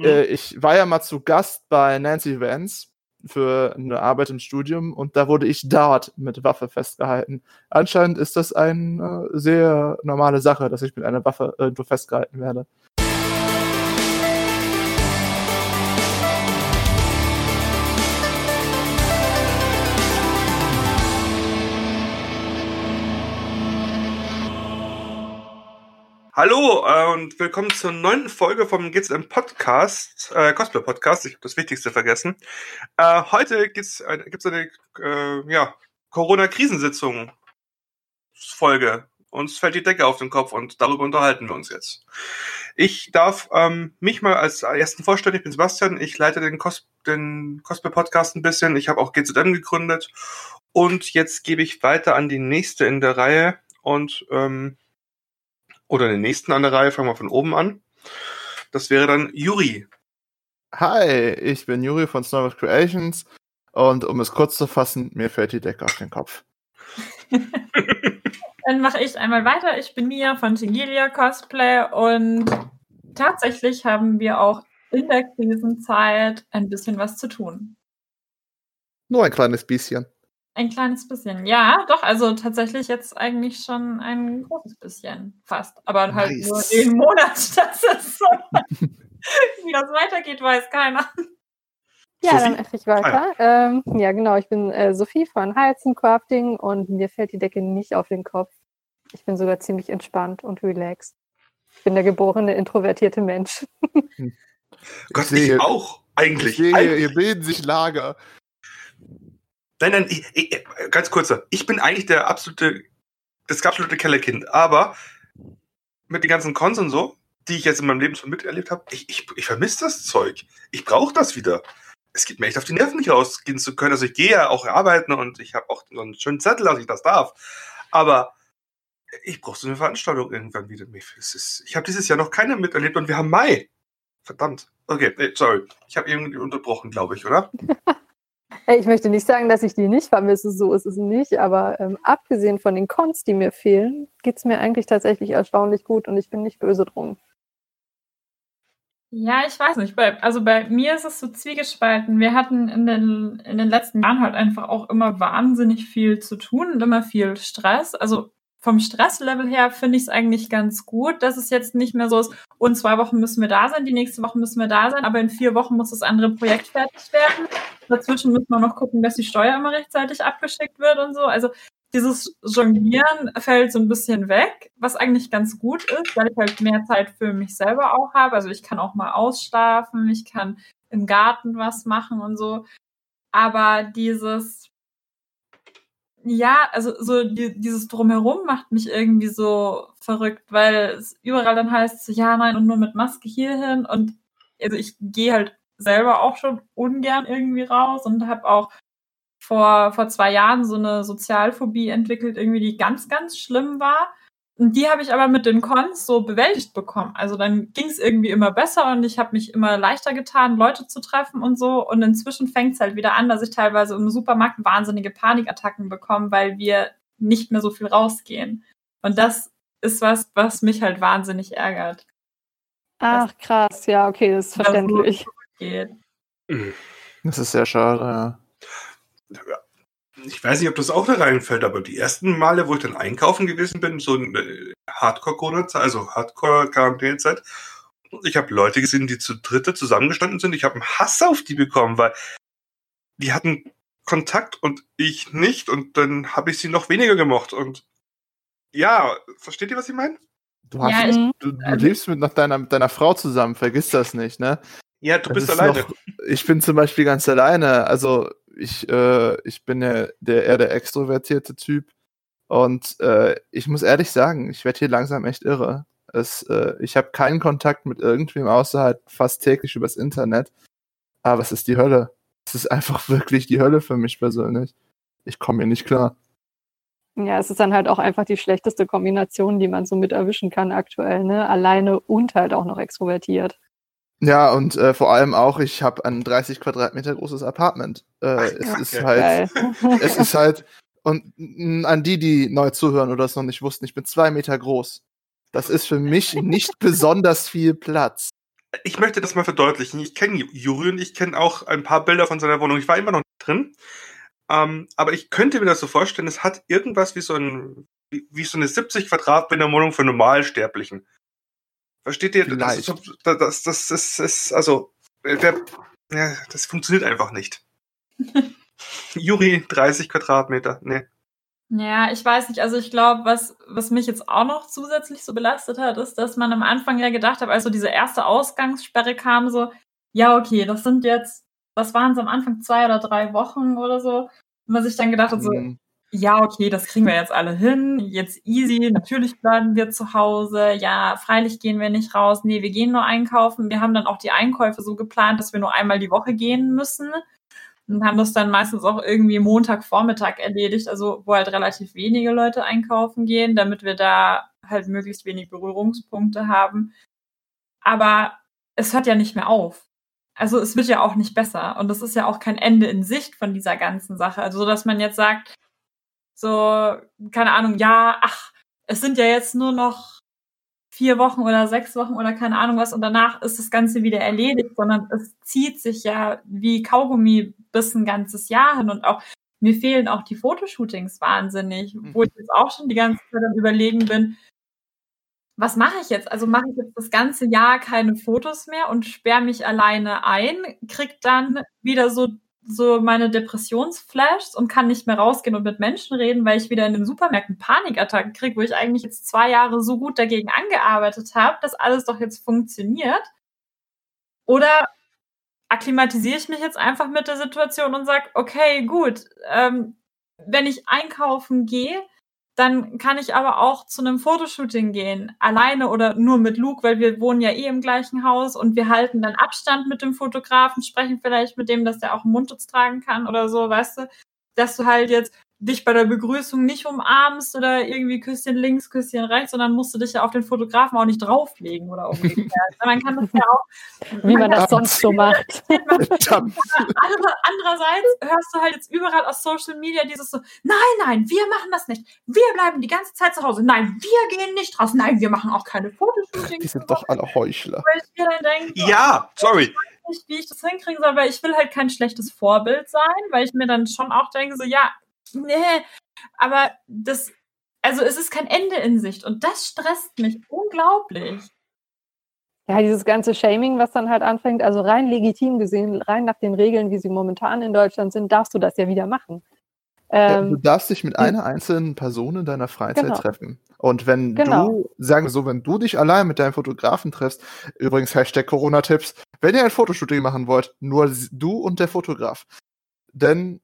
mhm. äh, ich war ja mal zu Gast bei Nancy Vance für eine Arbeit im Studium und da wurde ich dort mit Waffe festgehalten. Anscheinend ist das eine äh, sehr normale Sache, dass ich mit einer Waffe irgendwo festgehalten werde. Hallo äh, und willkommen zur neunten Folge vom GZM Podcast, äh, Cosplay Podcast. Ich habe das Wichtigste vergessen. Äh, heute gibt's, äh, gibt's eine äh, ja, Corona-Krisensitzung Folge. Uns fällt die Decke auf den Kopf und darüber unterhalten wir uns jetzt. Ich darf ähm, mich mal als ersten vorstellen. Ich bin Sebastian. Ich leite den, Cos den Cosplay Podcast ein bisschen. Ich habe auch GZM gegründet und jetzt gebe ich weiter an die nächste in der Reihe und ähm, oder den nächsten an der Reihe. Fangen wir von oben an. Das wäre dann Juri. Hi, ich bin Juri von Snowboard Creations und um es kurz zu fassen, mir fällt die Decke auf den Kopf. Dann mache ich einmal weiter. Ich bin Mia von Tingilia Cosplay und tatsächlich haben wir auch in der Krisenzeit ein bisschen was zu tun. Nur ein kleines bisschen. Ein kleines bisschen. Ja, doch, also tatsächlich jetzt eigentlich schon ein großes bisschen fast. Aber halt nice. nur den Monat. Das ist so. Wie das weitergeht, weiß keiner. Ja, Sophie? dann mache ich weiter. Ah, ja. Ähm, ja, genau. Ich bin äh, Sophie von Heizen Crafting und mir fällt die Decke nicht auf den Kopf. Ich bin sogar ziemlich entspannt und relaxed. Ich bin der geborene introvertierte Mensch. Gott, ich, ich auch, eigentlich. Ich sehe, hier bilden sich Lager. Nein, nein, ich, ich, ganz kurzer. Ich bin eigentlich der absolute, das absolute Kellerkind. Aber mit den ganzen Cons und so, die ich jetzt in meinem Leben schon miterlebt habe, ich, ich, ich vermisse das Zeug. Ich brauche das wieder. Es geht mir echt auf die Nerven, nicht rausgehen zu können. Also ich gehe ja auch arbeiten und ich habe auch so einen schönen Zettel, dass ich das darf. Aber ich brauche so eine Veranstaltung irgendwann wieder. Ich habe dieses Jahr noch keine miterlebt und wir haben Mai. Verdammt. Okay, sorry. Ich habe irgendwie unterbrochen, glaube ich, oder? Ich möchte nicht sagen, dass ich die nicht vermisse, so ist es nicht, aber ähm, abgesehen von den Cons, die mir fehlen, geht es mir eigentlich tatsächlich erstaunlich gut und ich bin nicht böse drum. Ja, ich weiß nicht. Bei, also bei mir ist es so zwiegespalten. Wir hatten in den, in den letzten Jahren halt einfach auch immer wahnsinnig viel zu tun und immer viel Stress. Also vom Stresslevel her finde ich es eigentlich ganz gut, dass es jetzt nicht mehr so ist, und zwei Wochen müssen wir da sein, die nächste Woche müssen wir da sein, aber in vier Wochen muss das andere Projekt fertig werden. Dazwischen müssen wir noch gucken, dass die Steuer immer rechtzeitig abgeschickt wird und so. Also dieses Jonglieren fällt so ein bisschen weg, was eigentlich ganz gut ist, weil ich halt mehr Zeit für mich selber auch habe. Also ich kann auch mal ausschlafen, ich kann im Garten was machen und so. Aber dieses ja, also so die, dieses Drumherum macht mich irgendwie so verrückt, weil es überall dann heißt, so, ja, nein, und nur mit Maske hierhin. Und also ich gehe halt selber auch schon ungern irgendwie raus und habe auch vor, vor zwei Jahren so eine Sozialphobie entwickelt, irgendwie, die ganz, ganz schlimm war. Und die habe ich aber mit den Cons so bewältigt bekommen. Also dann ging es irgendwie immer besser und ich habe mich immer leichter getan, Leute zu treffen und so. Und inzwischen fängt es halt wieder an, dass ich teilweise im Supermarkt wahnsinnige Panikattacken bekomme, weil wir nicht mehr so viel rausgehen. Und das ist was, was mich halt wahnsinnig ärgert. Ach krass, ja, okay, das ist verständlich. Das ist sehr schade, ja ich weiß nicht, ob das auch da reinfällt, aber die ersten Male, wo ich dann einkaufen gewesen bin, so eine Hardcore-Corona-Zeit, also Hardcore-Quarantänezeit, ich habe Leute gesehen, die zu dritte zusammengestanden sind. Ich habe einen Hass auf die bekommen, weil die hatten Kontakt und ich nicht und dann habe ich sie noch weniger gemocht. Und ja, versteht ihr, was ich meine? Du, hast, ja, du, du lebst mit noch deiner, deiner Frau zusammen, vergiss das nicht, ne? Ja, du das bist alleine. Noch, ich bin zum Beispiel ganz alleine. Also ich, äh, ich bin ja der, eher der extrovertierte Typ. Und äh, ich muss ehrlich sagen, ich werde hier langsam echt irre. Es, äh, ich habe keinen Kontakt mit irgendwem außer halt fast täglich übers Internet. Aber es ist die Hölle. Es ist einfach wirklich die Hölle für mich persönlich. Ich komme hier nicht klar. Ja, es ist dann halt auch einfach die schlechteste Kombination, die man so mit erwischen kann aktuell, ne? Alleine und halt auch noch extrovertiert. Ja, und äh, vor allem auch, ich habe ein 30 Quadratmeter großes Apartment. Äh, Ach, es ist halt, es ist halt, und an die, die neu zuhören oder es noch nicht wussten, ich bin zwei Meter groß. Das ist für mich nicht besonders viel Platz. ich möchte das mal verdeutlichen. Ich kenne Juri und ich kenne auch ein paar Bilder von seiner Wohnung. Ich war immer noch nicht drin. Ähm, aber ich könnte mir das so vorstellen, es hat irgendwas wie so ein, wie, wie so eine 70 Quadratmeter Wohnung für Normalsterblichen. Versteht ihr? Das, ist, das, das, das, das ist, also, äh, der, ja, das funktioniert einfach nicht. Juri, 30 Quadratmeter, nee. Ja, ich weiß nicht. Also ich glaube, was, was mich jetzt auch noch zusätzlich so belastet hat, ist, dass man am Anfang ja gedacht hat, als so diese erste Ausgangssperre kam, so, ja, okay, das sind jetzt, was waren es am Anfang, zwei oder drei Wochen oder so. Und man sich dann gedacht hat, so, mhm. Ja, okay, das kriegen wir jetzt alle hin, jetzt easy, natürlich bleiben wir zu Hause, ja, freilich gehen wir nicht raus, nee, wir gehen nur einkaufen. Wir haben dann auch die Einkäufe so geplant, dass wir nur einmal die Woche gehen müssen und haben das dann meistens auch irgendwie Montagvormittag erledigt, also wo halt relativ wenige Leute einkaufen gehen, damit wir da halt möglichst wenig Berührungspunkte haben. Aber es hört ja nicht mehr auf. Also es wird ja auch nicht besser und es ist ja auch kein Ende in Sicht von dieser ganzen Sache. Also dass man jetzt sagt, so keine Ahnung, ja, ach, es sind ja jetzt nur noch vier Wochen oder sechs Wochen oder keine Ahnung was und danach ist das Ganze wieder erledigt, sondern es zieht sich ja wie Kaugummi bis ein ganzes Jahr hin und auch mir fehlen auch die Fotoshootings wahnsinnig, wo ich jetzt auch schon die ganze Zeit am Überlegen bin, was mache ich jetzt? Also mache ich jetzt das ganze Jahr keine Fotos mehr und sperre mich alleine ein, krieg dann wieder so so meine Depressionsflashs und kann nicht mehr rausgehen und mit Menschen reden, weil ich wieder in den Supermärkten Panikattacken kriege, wo ich eigentlich jetzt zwei Jahre so gut dagegen angearbeitet habe, dass alles doch jetzt funktioniert. Oder akklimatisiere ich mich jetzt einfach mit der Situation und sage, okay, gut, ähm, wenn ich einkaufen gehe, dann kann ich aber auch zu einem Fotoshooting gehen, alleine oder nur mit Luke, weil wir wohnen ja eh im gleichen Haus und wir halten dann Abstand mit dem Fotografen, sprechen vielleicht mit dem, dass der auch einen Mundschutz tragen kann oder so, weißt du, dass du halt jetzt dich bei der Begrüßung nicht umarmst oder irgendwie Küsschen links, Küsschen rechts, sondern musst du dich ja auf den Fotografen auch nicht drauflegen oder umgekehrt. man kann das ja auch. Wie man, man das sonst so macht. Andererseits hörst du halt jetzt überall aus Social Media dieses so, nein, nein, wir machen das nicht. Wir bleiben die ganze Zeit zu Hause. Nein, wir gehen nicht raus. Nein, wir machen auch keine Fotoshootings. Die sind doch alle Heuchler. Weil ich mir dann denke, ja, sorry. Nicht, wie ich das hinkriegen soll, weil ich will halt kein schlechtes Vorbild sein, weil ich mir dann schon auch denke, so, ja, nee, aber das, also es ist kein Ende in Sicht und das stresst mich unglaublich. Ja, dieses ganze Shaming, was dann halt anfängt, also rein legitim gesehen, rein nach den Regeln, wie sie momentan in Deutschland sind, darfst du das ja wieder machen. Ähm, du darfst dich mit einer einzelnen Person in deiner Freizeit genau. treffen. Und wenn genau. du, sagen wir so, wenn du dich allein mit deinem Fotografen triffst, übrigens Hashtag Corona-Tipps, wenn ihr ein Fotoshooting machen wollt, nur du und der Fotograf. Denn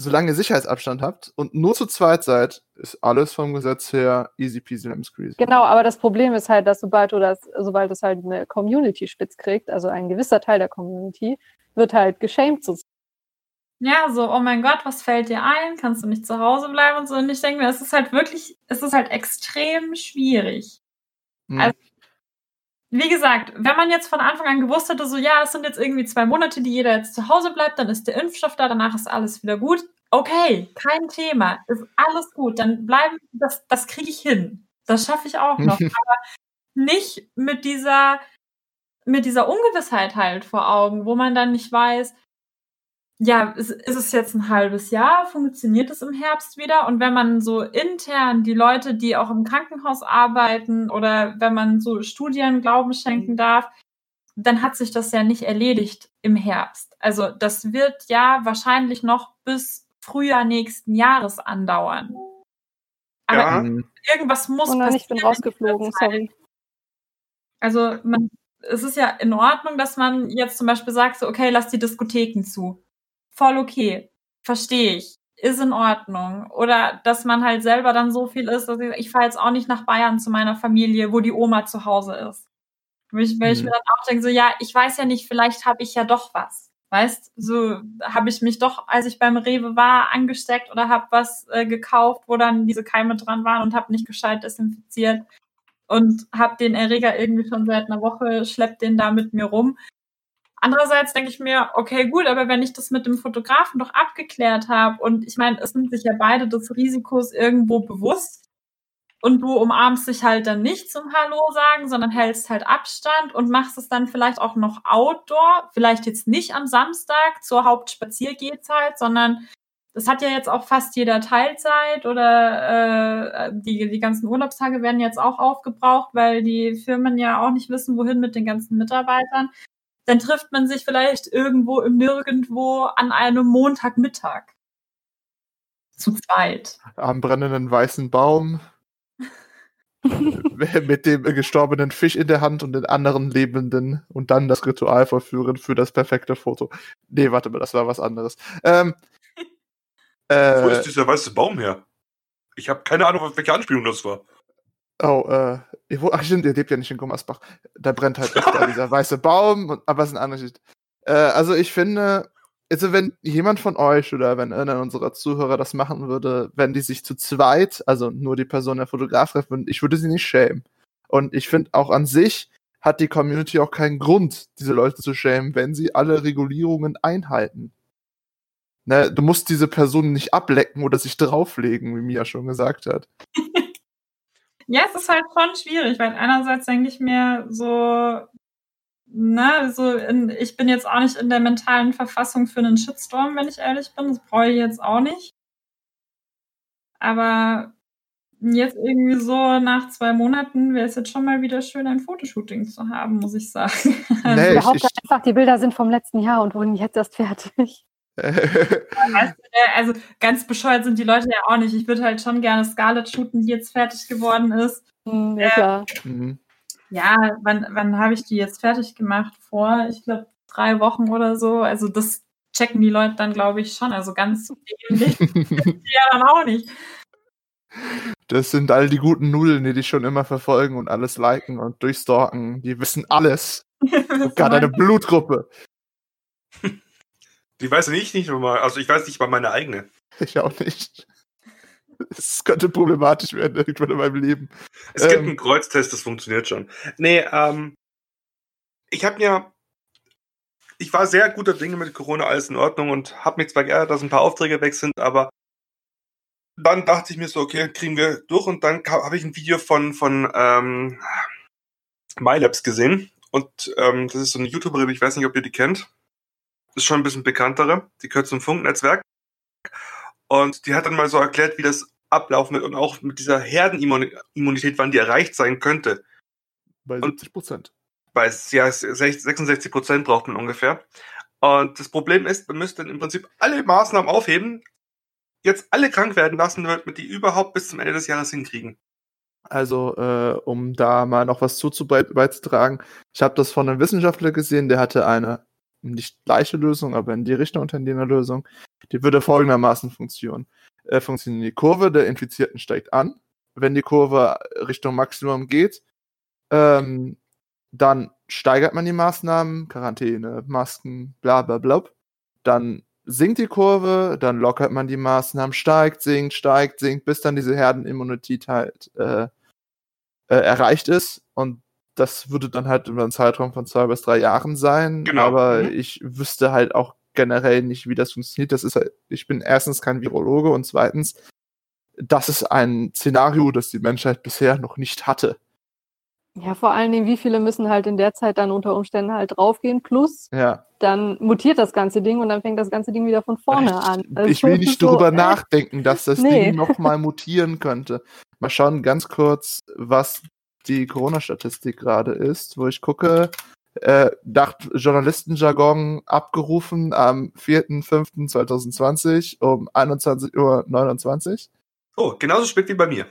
solange ihr Sicherheitsabstand habt und nur zu zweit seid, ist alles vom Gesetz her easy peasy lemon squeezy. Genau, aber das Problem ist halt, dass sobald du das, sobald es halt eine Community spitz kriegt, also ein gewisser Teil der Community, wird halt geschämt zu ja, so, oh mein Gott, was fällt dir ein? Kannst du nicht zu Hause bleiben und so? Und ich denke mir, es ist halt wirklich, es ist halt extrem schwierig. Mhm. Also, wie gesagt, wenn man jetzt von Anfang an gewusst hätte, so ja, es sind jetzt irgendwie zwei Monate, die jeder jetzt zu Hause bleibt, dann ist der Impfstoff da, danach ist alles wieder gut. Okay, kein Thema, ist alles gut, dann bleiben, das, das kriege ich hin. Das schaffe ich auch noch. aber nicht mit dieser, mit dieser Ungewissheit halt vor Augen, wo man dann nicht weiß, ja, ist, ist es jetzt ein halbes Jahr? Funktioniert es im Herbst wieder? Und wenn man so intern die Leute, die auch im Krankenhaus arbeiten oder wenn man so Studien Glauben schenken darf, dann hat sich das ja nicht erledigt im Herbst. Also das wird ja wahrscheinlich noch bis Frühjahr nächsten Jahres andauern. Aber ja. irgendwas muss passieren. Ich bin rausgeflogen, sorry. Also man, es ist ja in Ordnung, dass man jetzt zum Beispiel sagt, so, okay, lass die Diskotheken zu voll okay. Verstehe ich. Ist in Ordnung. Oder dass man halt selber dann so viel ist, dass ich, ich fahre jetzt auch nicht nach Bayern zu meiner Familie, wo die Oma zu Hause ist. Weil ich, weil ich mhm. mir dann auch denke, so, ja, ich weiß ja nicht, vielleicht habe ich ja doch was. Weißt, so habe ich mich doch, als ich beim Rewe war, angesteckt oder habe was äh, gekauft, wo dann diese Keime dran waren und habe nicht gescheit desinfiziert und habe den Erreger irgendwie schon seit einer Woche, schleppt den da mit mir rum. Andererseits denke ich mir, okay, gut, aber wenn ich das mit dem Fotografen doch abgeklärt habe und ich meine, es sind sich ja beide des Risikos irgendwo bewusst, und du umarmst dich halt dann nicht zum Hallo sagen, sondern hältst halt Abstand und machst es dann vielleicht auch noch outdoor, vielleicht jetzt nicht am Samstag zur Hauptspaziergehzeit, sondern das hat ja jetzt auch fast jeder Teilzeit oder äh, die, die ganzen Urlaubstage werden jetzt auch aufgebraucht, weil die Firmen ja auch nicht wissen, wohin mit den ganzen Mitarbeitern. Dann trifft man sich vielleicht irgendwo im Nirgendwo an einem Montagmittag. Zu zweit. Am brennenden weißen Baum. mit dem gestorbenen Fisch in der Hand und den anderen Lebenden und dann das Ritual vollführen für das perfekte Foto. Nee, warte mal, das war was anderes. Ähm, äh, Wo ist dieser weiße Baum her? Ich habe keine Ahnung, welche Anspielung das war. Oh, äh, ach stimmt, ihr lebt ja nicht in Gummersbach. Da brennt halt da dieser weiße Baum, aber es ist ein anderes. Äh, also ich finde, also wenn jemand von euch oder wenn einer unserer Zuhörer das machen würde, wenn die sich zu zweit, also nur die Person der Fotograf treffen, ich würde sie nicht schämen. Und ich finde auch an sich hat die Community auch keinen Grund, diese Leute zu schämen, wenn sie alle Regulierungen einhalten. Ne, du musst diese Person nicht ablecken oder sich drauflegen, wie Mia schon gesagt hat. ja, es ist halt schon schwierig, weil einerseits denke ich mir so, na, so in, ich bin jetzt auch nicht in der mentalen Verfassung für einen Shitstorm, wenn ich ehrlich bin. Das brauche ich jetzt auch nicht. Aber jetzt irgendwie so nach zwei Monaten wäre es jetzt schon mal wieder schön, ein Fotoshooting zu haben, muss ich sagen. Also nee, behaupte einfach, die Bilder sind vom letzten Jahr und wurden jetzt erst fertig. Also ganz bescheuert sind die Leute ja auch nicht. Ich würde halt schon gerne Scarlett shooten, die jetzt fertig geworden ist. Mhm, ja, klar. Mhm. Ja, wann, wann habe ich die jetzt fertig gemacht? Vor, ich glaube, drei Wochen oder so. Also das checken die Leute dann, glaube ich, schon. Also ganz dämlich ja dann auch nicht. Das sind all die guten Nudeln, die dich schon immer verfolgen und alles liken und durchstalken. Die wissen alles. Sogar deine Blutgruppe. Die weiß ich nicht mal. Also ich weiß nicht mal meine eigene. Ich auch nicht. Es könnte problematisch werden irgendwann in meinem Leben. Es ähm, gibt einen Kreuztest, das funktioniert schon. Nee, ähm, ich habe mir, ich war sehr guter Dinge mit Corona, alles in Ordnung und habe mich zwar geärgert, dass ein paar Aufträge weg sind, aber dann dachte ich mir so, okay, kriegen wir durch und dann habe ich ein Video von, von ähm, MyLabs gesehen und ähm, das ist so eine YouTuberin, ich weiß nicht, ob ihr die kennt. Ist schon ein bisschen bekanntere. Die gehört zum Funknetzwerk. Und die hat dann mal so erklärt, wie das ablaufen wird und auch mit dieser Herdenimmunität, wann die erreicht sein könnte. Bei 70 Prozent. Bei ja, 66 Prozent braucht man ungefähr. Und das Problem ist, man müsste im Prinzip alle Maßnahmen aufheben, jetzt alle krank werden lassen, damit man die überhaupt bis zum Ende des Jahres hinkriegen. Also, äh, um da mal noch was beizutragen, ich habe das von einem Wissenschaftler gesehen, der hatte eine nicht gleiche Lösung, aber in die Richtung tendierte Lösung. Die würde folgendermaßen funktionieren. Äh, funktionieren. Die Kurve der Infizierten steigt an. Wenn die Kurve Richtung Maximum geht, ähm, dann steigert man die Maßnahmen, Quarantäne, Masken, bla bla bla. Dann sinkt die Kurve, dann lockert man die Maßnahmen, steigt, sinkt, steigt, sinkt, bis dann diese Herdenimmunität halt äh, äh, erreicht ist. Und das würde dann halt über einen Zeitraum von zwei bis drei Jahren sein. Genau. Aber mhm. ich wüsste halt auch generell nicht, wie das funktioniert. Das ist halt, ich bin erstens kein Virologe und zweitens, das ist ein Szenario, das die Menschheit bisher noch nicht hatte. Ja, vor allen Dingen, wie viele müssen halt in der Zeit dann unter Umständen halt draufgehen, plus ja. dann mutiert das ganze Ding und dann fängt das ganze Ding wieder von vorne ich, an. Also ich will nicht so, drüber äh, nachdenken, dass das nee. Ding nochmal mutieren könnte. Mal schauen ganz kurz, was die Corona-Statistik gerade ist, wo ich gucke, äh, nach Journalistenjargon abgerufen am 4.5.2020 um 21.29 Uhr. Oh, genauso spät wie bei mir.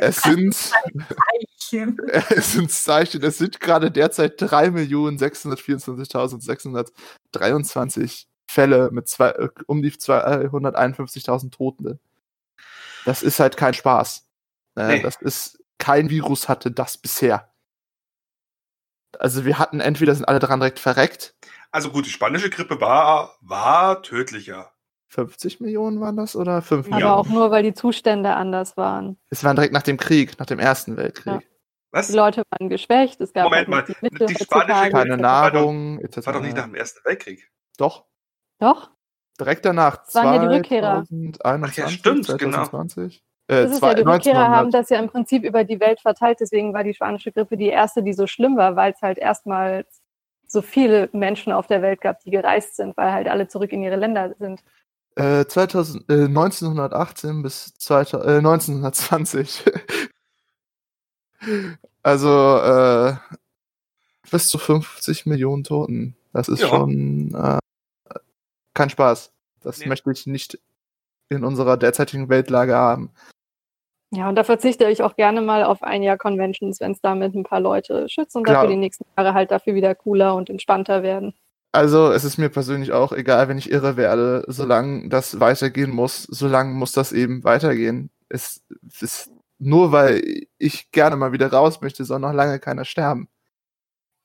es sind es sind Zeichen, es sind gerade derzeit 3.624.623 Fälle mit zwei, äh, um die 251.000 Toten. Das ist halt kein Spaß. Äh, nee. Das ist kein Virus hatte das bisher. Also wir hatten entweder sind alle dran direkt verreckt. Also gut, die spanische Grippe war, war tödlicher. 50 Millionen waren das oder 5 Millionen? Aber auch nur, weil die Zustände anders waren. Es war direkt nach dem Krieg, nach dem Ersten Weltkrieg. Ja. Was? Die Leute waren geschwächt, es gab Moment halt mal, die, die spanische Grippe keine Nahrung, war doch, war doch nicht nach dem Ersten Weltkrieg. Doch. Doch? Direkt danach. Das waren ja die Rückkehrer. 2021, Ach ja, stimmt, 2020. Das Äh, ist zwei- ja, die Rückkehrer 1900. haben das ja im Prinzip über die Welt verteilt, deswegen war die spanische Grippe die erste, die so schlimm war, weil es halt erstmals so viele Menschen auf der Welt gab, die gereist sind, weil halt alle zurück in ihre Länder sind. Äh, 2000, äh, 1918 bis 2000, äh, 1920. also äh, bis zu 50 Millionen Toten. Das ist Ja. schon äh, kein Spaß. Das Nee. möchte ich nicht in unserer derzeitigen Weltlage haben. Ja, und da verzichte ich auch gerne mal auf ein Jahr Conventions, wenn es damit ein paar Leute schützt und Klar. dafür die nächsten Jahre halt dafür wieder cooler und entspannter werden. Also es ist mir persönlich auch egal, wenn ich irre werde, solange das weitergehen muss, solange muss das eben weitergehen. Es ist nur weil ich gerne mal wieder raus möchte, soll noch lange keiner sterben.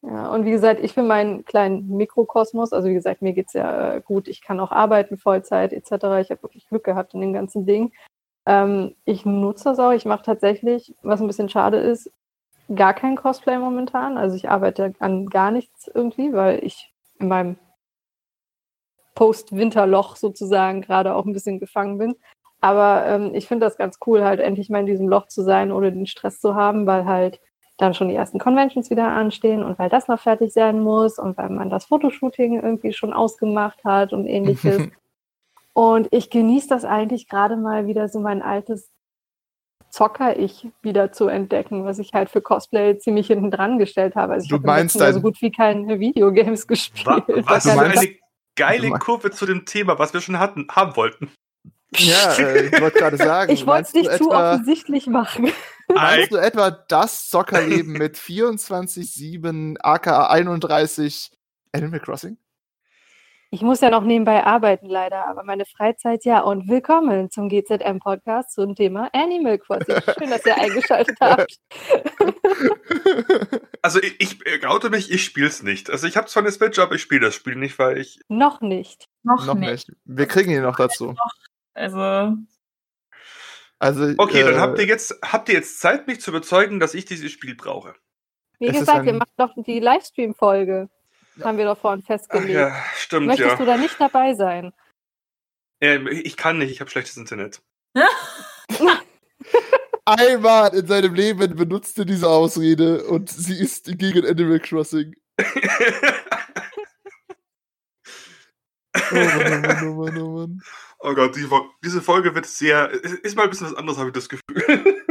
Ja, und wie gesagt, ich für meinen kleinen Mikrokosmos, also wie gesagt, mir geht's ja äh, gut, ich kann auch arbeiten, Vollzeit etc. Ich habe wirklich Glück gehabt in dem ganzen Ding. Ähm, ich nutze das auch, ich mache tatsächlich, was ein bisschen schade ist, gar kein Cosplay momentan. Also ich arbeite an gar nichts irgendwie, weil ich in meinem Post-Winterloch sozusagen gerade auch ein bisschen gefangen bin. Aber ähm, ich finde das ganz cool, halt endlich mal in diesem Loch zu sein, ohne den Stress zu haben, weil halt dann schon die ersten Conventions wieder anstehen und weil das noch fertig sein muss und weil man das Fotoshooting irgendwie schon ausgemacht hat und ähnliches. und ich genieße das eigentlich gerade mal wieder so mein altes Zocker-Ich wieder zu entdecken, was ich halt für Cosplay ziemlich hinten dran gestellt habe. Also ich Du meinst Jahr so dein- gut wie keine Videogames gespielt. Wa was meinst- eine geile Kurve zu dem Thema, was wir schon hatten, haben wollten. Ja, äh, ich wollte gerade sagen. ich wollte es nicht zu etwa- offensichtlich machen. Meinst du etwa das Zockerleben mit 24-7 aka 31 Animal Crossing? Ich muss ja noch nebenbei arbeiten, leider, aber meine Freizeit ja. Und willkommen zum GZM-Podcast zum Thema Animal Crossing. Schön, dass ihr eingeschaltet habt. Also ich, ich äh, oute mich, ich spiel's nicht. Also ich habe zwar eine Switch, aber ich spiele das Spiel nicht, weil ich. noch nicht. Noch, noch nicht. nicht. Wir kriegen ihn noch dazu. Also, Also, Okay, dann äh, habt ihr jetzt habt ihr jetzt Zeit, mich zu überzeugen, dass ich dieses Spiel brauche. Wie Es gesagt, wir ein- machen doch die Livestream-Folge. Haben wir doch vorhin Ach festgelegt. ja, stimmt Möchtest ja. du da nicht dabei sein? Ähm, ich kann nicht, ich habe schlechtes Internet. einmal in seinem Leben benutzte diese Ausrede und sie ist gegen Animal Crossing. Oh Mann, oh Mann, oh Mann, oh Mann. Oh Gott, die, diese Folge wird sehr. Ist mal ein bisschen was anderes, habe ich das Gefühl.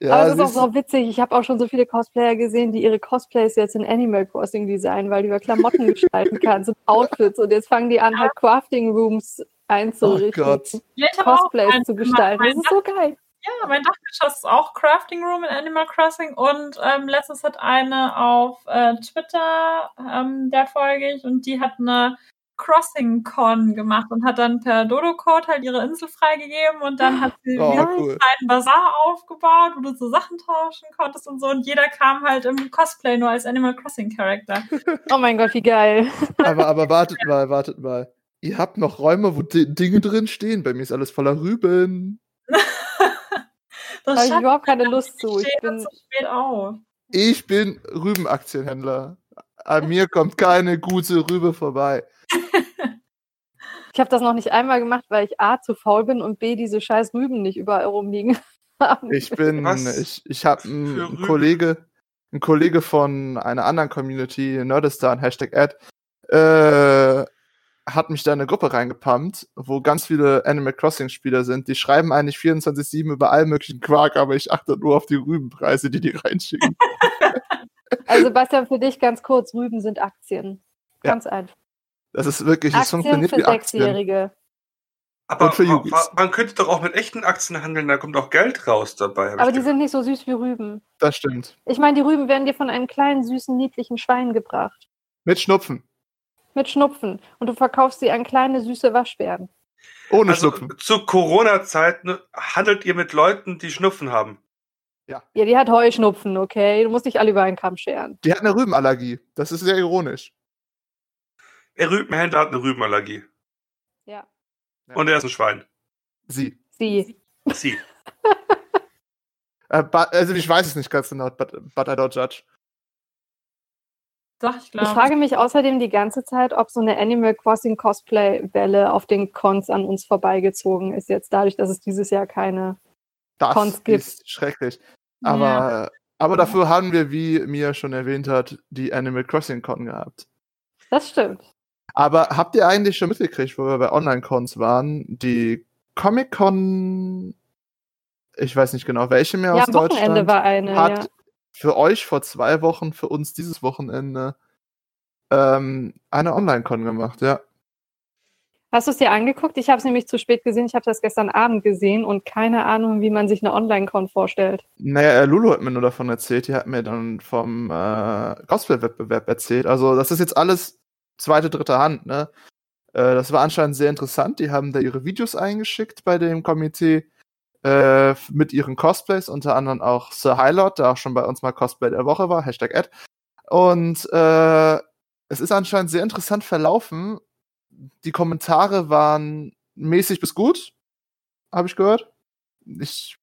Ja, Aber es ist auch so witzig. Ich habe auch schon so viele Cosplayer gesehen, die ihre Cosplays jetzt in Animal Crossing designen, weil du ja Klamotten gestalten kannst und Outfits. Und jetzt fangen die an, halt Crafting Rooms einzurichten, Oh Gott. Cosplays zu gestalten. Das ist so geil. ja, mein Dachgeschoss ist auch Crafting Room in Animal Crossing und ähm, letztens hat eine auf äh, Twitter, ähm, der folge ich, und die hat eine Crossing Con gemacht und hat dann per Dodo-Code halt ihre Insel freigegeben und dann hat sie Oh, einen cool. kleinen Bazar aufgebaut, wo du so Sachen tauschen konntest und so und jeder kam halt im Cosplay nur als Animal Crossing Charakter. Oh mein Gott, wie geil. Aber, aber wartet mal, wartet mal. Ihr habt noch Räume, wo Di- Dinge drin stehen. Bei mir ist alles voller Rüben. Da habe ich überhaupt keine Lust zu. Ich bin, zu spät auf. Ich bin Rübenaktienhändler. An mir kommt keine gute Rübe vorbei. ich habe das noch nicht einmal gemacht, weil ich A zu faul bin und B diese scheiß Rüben nicht überall rumliegen haben. Ich bin, Was ich, ich habe einen? Kollege, ein Kollege von einer anderen Community, Nerdistan, Hashtag Ad, äh, hat mich da in eine Gruppe reingepumpt, wo ganz viele Animal Crossing Spieler sind. Die schreiben eigentlich 24-7 über all möglichen Quark, aber ich achte nur auf die Rübenpreise, die die reinschicken. Also Sebastian, für dich ganz kurz, Rüben sind Aktien. Ja. Ganz einfach. Das ist wirklich, das Aktien funktioniert für wie Aktien. Sechsjährige. Aber man könnte doch auch mit echten Aktien handeln, da kommt auch Geld raus dabei. Aber die sind nicht so süß wie Rüben. Das stimmt. Ich meine, die Rüben werden dir von einem kleinen, süßen, niedlichen Schwein gebracht. Mit Schnupfen. Mit Schnupfen. Und du verkaufst sie an kleine, süße Waschbären. Ohne also, Schnupfen. zu Corona-Zeiten handelt ihr mit Leuten, die Schnupfen haben. Ja, die hat Heuschnupfen, okay? Du musst nicht alle über einen Kamm scheren. Die hat eine Rübenallergie. Das ist sehr ironisch. Der Rübenhändler hat eine Rübenallergie. Ja. Ja. Und er ist ein Schwein. Sie. Sie. Sie. Äh, but, also ich weiß es nicht ganz genau, but, but I don't judge. Sag ich, glaube Ich frage mich außerdem die ganze Zeit, ob so eine Animal Crossing Cosplay-Welle auf den Cons an uns vorbeigezogen ist, jetzt dadurch, dass es dieses Jahr keine Das Cons gibt. ist schrecklich. Aber, aber dafür haben wir, wie Mia schon erwähnt hat, die Animal Crossing Con gehabt. Das stimmt. Aber habt ihr eigentlich schon mitgekriegt, wo wir bei Online-Cons waren, die Comic-Con, ich weiß nicht genau, welche mehr Ja, aus Deutschland, war eine. hat Ja. für euch vor zwei Wochen, für uns dieses Wochenende, ähm, eine Online-Con gemacht, ja. Hast du es dir angeguckt? Ich habe es nämlich zu spät gesehen. Ich habe das gestern Abend gesehen und keine Ahnung, wie man sich eine Online-Con vorstellt. Naja, äh, Lulu hat mir nur davon erzählt, die hat mir dann vom äh, Cosplay-Wettbewerb erzählt. Also, das ist jetzt alles zweite, dritte Hand, ne? Äh, das war anscheinend sehr interessant. Die haben da ihre Videos eingeschickt bei dem Komitee äh, mit ihren Cosplays, unter anderem auch Sir Highlord, der auch schon bei uns mal Cosplay der Woche war, Hashtag Ad. Und äh, es ist anscheinend sehr interessant verlaufen. Die Kommentare waren mäßig bis gut, habe ich gehört. Ich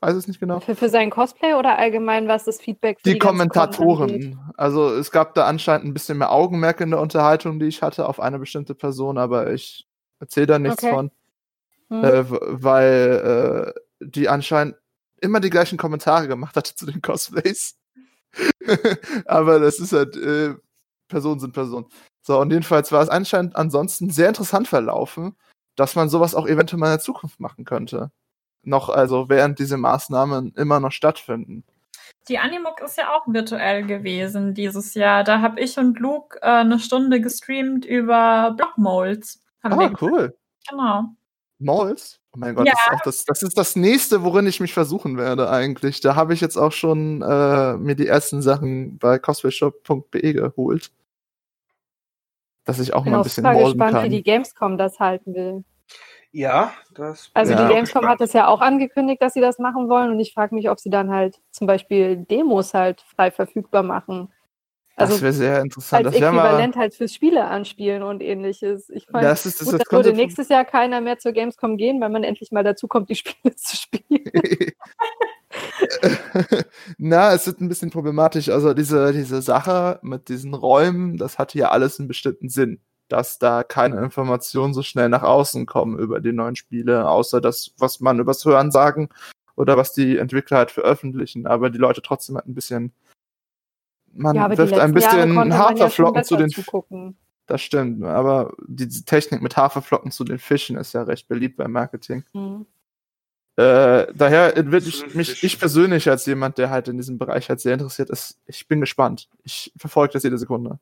weiß es nicht genau. Für, für sein Cosplay oder allgemein was das Feedback für Die, angeht? Kommentatoren. Also es gab da anscheinend ein bisschen mehr Augenmerk in der Unterhaltung, die ich hatte auf eine bestimmte Person, aber ich erzähle da nichts Okay. von, Hm. äh, weil äh, die anscheinend immer die gleichen Kommentare gemacht hatte zu den Cosplays. aber das ist halt, äh, Personen sind Personen. So, und jedenfalls war es anscheinend ansonsten sehr interessant verlaufen, dass man sowas auch eventuell mal in der Zukunft machen könnte. Noch, also während diese Maßnahmen immer noch stattfinden. Die Animuk ist ja auch virtuell gewesen dieses Jahr. Da habe ich und Luke äh, eine Stunde gestreamt über Blockmolds. Ah, cool. Genau. Malls? Oh mein Gott, Ja. das, ist auch das, das ist das nächste, worin ich mich versuchen werde eigentlich. Da habe ich jetzt auch schon äh, mir die ersten Sachen bei cosplayshop.de geholt. Dass ich auch Ich bin mal ein bisschen molden gespannt, wie kann. die Gamescom das halten will. Ja, das. Also Ja. die Gamescom hat es ja auch angekündigt, dass sie das machen wollen und ich frage mich, ob sie dann halt zum Beispiel Demos halt frei verfügbar machen. das Also wäre sehr interessant. als Das wäre mal. Äquivalent halt fürs Spiele anspielen und ähnliches. Ich fand, Das ist das, gut, das das würde nächstes Jahr keiner mehr zur Gamescom gehen, weil man endlich mal dazu kommt, die Spiele zu spielen. Na, es ist ein bisschen problematisch. Also diese, diese Sache mit diesen Räumen, das hatte ja alles einen bestimmten Sinn. Dass da keine Informationen so schnell nach außen kommen über die neuen Spiele, außer das, was man übers Hören sagen oder was die Entwickler halt veröffentlichen. Aber die Leute trotzdem halt ein bisschen. Man ja, die wirft ein bisschen man ja Haferflocken zu den. zugucken. Das stimmt, aber diese Technik mit Haferflocken zu den Fischen ist ja recht beliebt beim Marketing. Hm. Äh, daher wird Zu ich, mich, ich persönlich als jemand, der halt in diesem Bereich halt sehr interessiert ist, ich bin gespannt. Ich verfolge das jede Sekunde.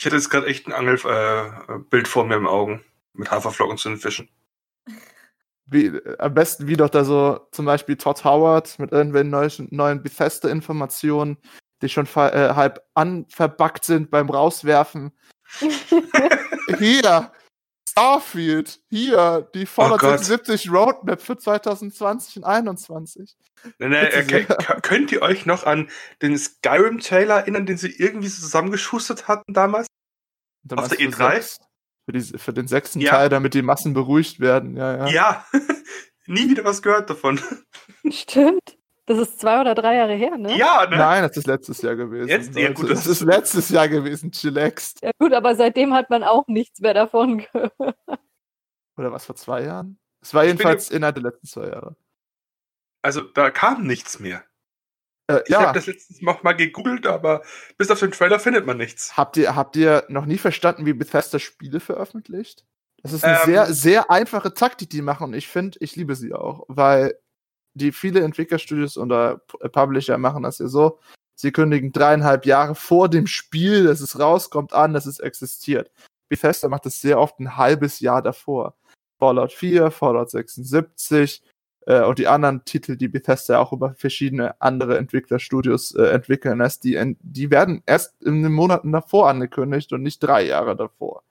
Ich hätte jetzt gerade echt ein Angelbild äh, Bild vor mir im Augen. Mit Haferflocken zu den Fischen. Wie, äh, am besten wie doch da so zum Beispiel Todd Howard mit irgendwelchen neuen, neuen Bethesda-Informationen, die schon äh, halb anverbackt sind beim Rauswerfen. Hier, Starfield, hier, die Fallout Oh Gott. 76 Roadmap für 2020 und 2021. Nee, nee, Bitte äh, sehr. k- könnt ihr euch noch an den Skyrim-Trailer erinnern, den sie irgendwie so zusammengeschustert hatten damals? Auf der meinst du E3? sechs? Für, die, für den sechsten Ja. Teil, damit die Massen beruhigt werden. Ja, ja. Ja. Nie wieder was gehört davon. Stimmt. Das ist zwei oder drei Jahre her, ne? Ja, ne? Nein, das ist letztes Jahr gewesen. Jetzt? Ja, gut, das, das ist letztes Jahr gewesen, chillaxt. Ja gut, aber seitdem hat man auch nichts mehr davon gehört. Oder was, vor zwei Jahren? Es war Ich bin jedenfalls innerhalb der letzten zwei Jahre. Also da kam nichts mehr. Äh, Ich ja, habe das letztens noch mal gegoogelt, aber bis auf den Trailer findet man nichts. habt ihr, habt ihr noch nie verstanden, wie Bethesda Spiele veröffentlicht? Das ist eine Ähm. sehr, sehr einfache Taktik, die machen und ich finde, ich liebe sie auch, weil die viele Entwicklerstudios oder P- Publisher machen das ja so, sie kündigen dreieinhalb Jahre vor dem Spiel, dass es rauskommt, an, dass es existiert. Bethesda macht das sehr oft ein halbes Jahr davor. Fallout 4, Fallout 76 äh, und die anderen Titel, die Bethesda auch über verschiedene andere Entwicklerstudios äh, entwickeln lässt, die, die werden erst in den Monaten davor angekündigt und nicht drei Jahre davor.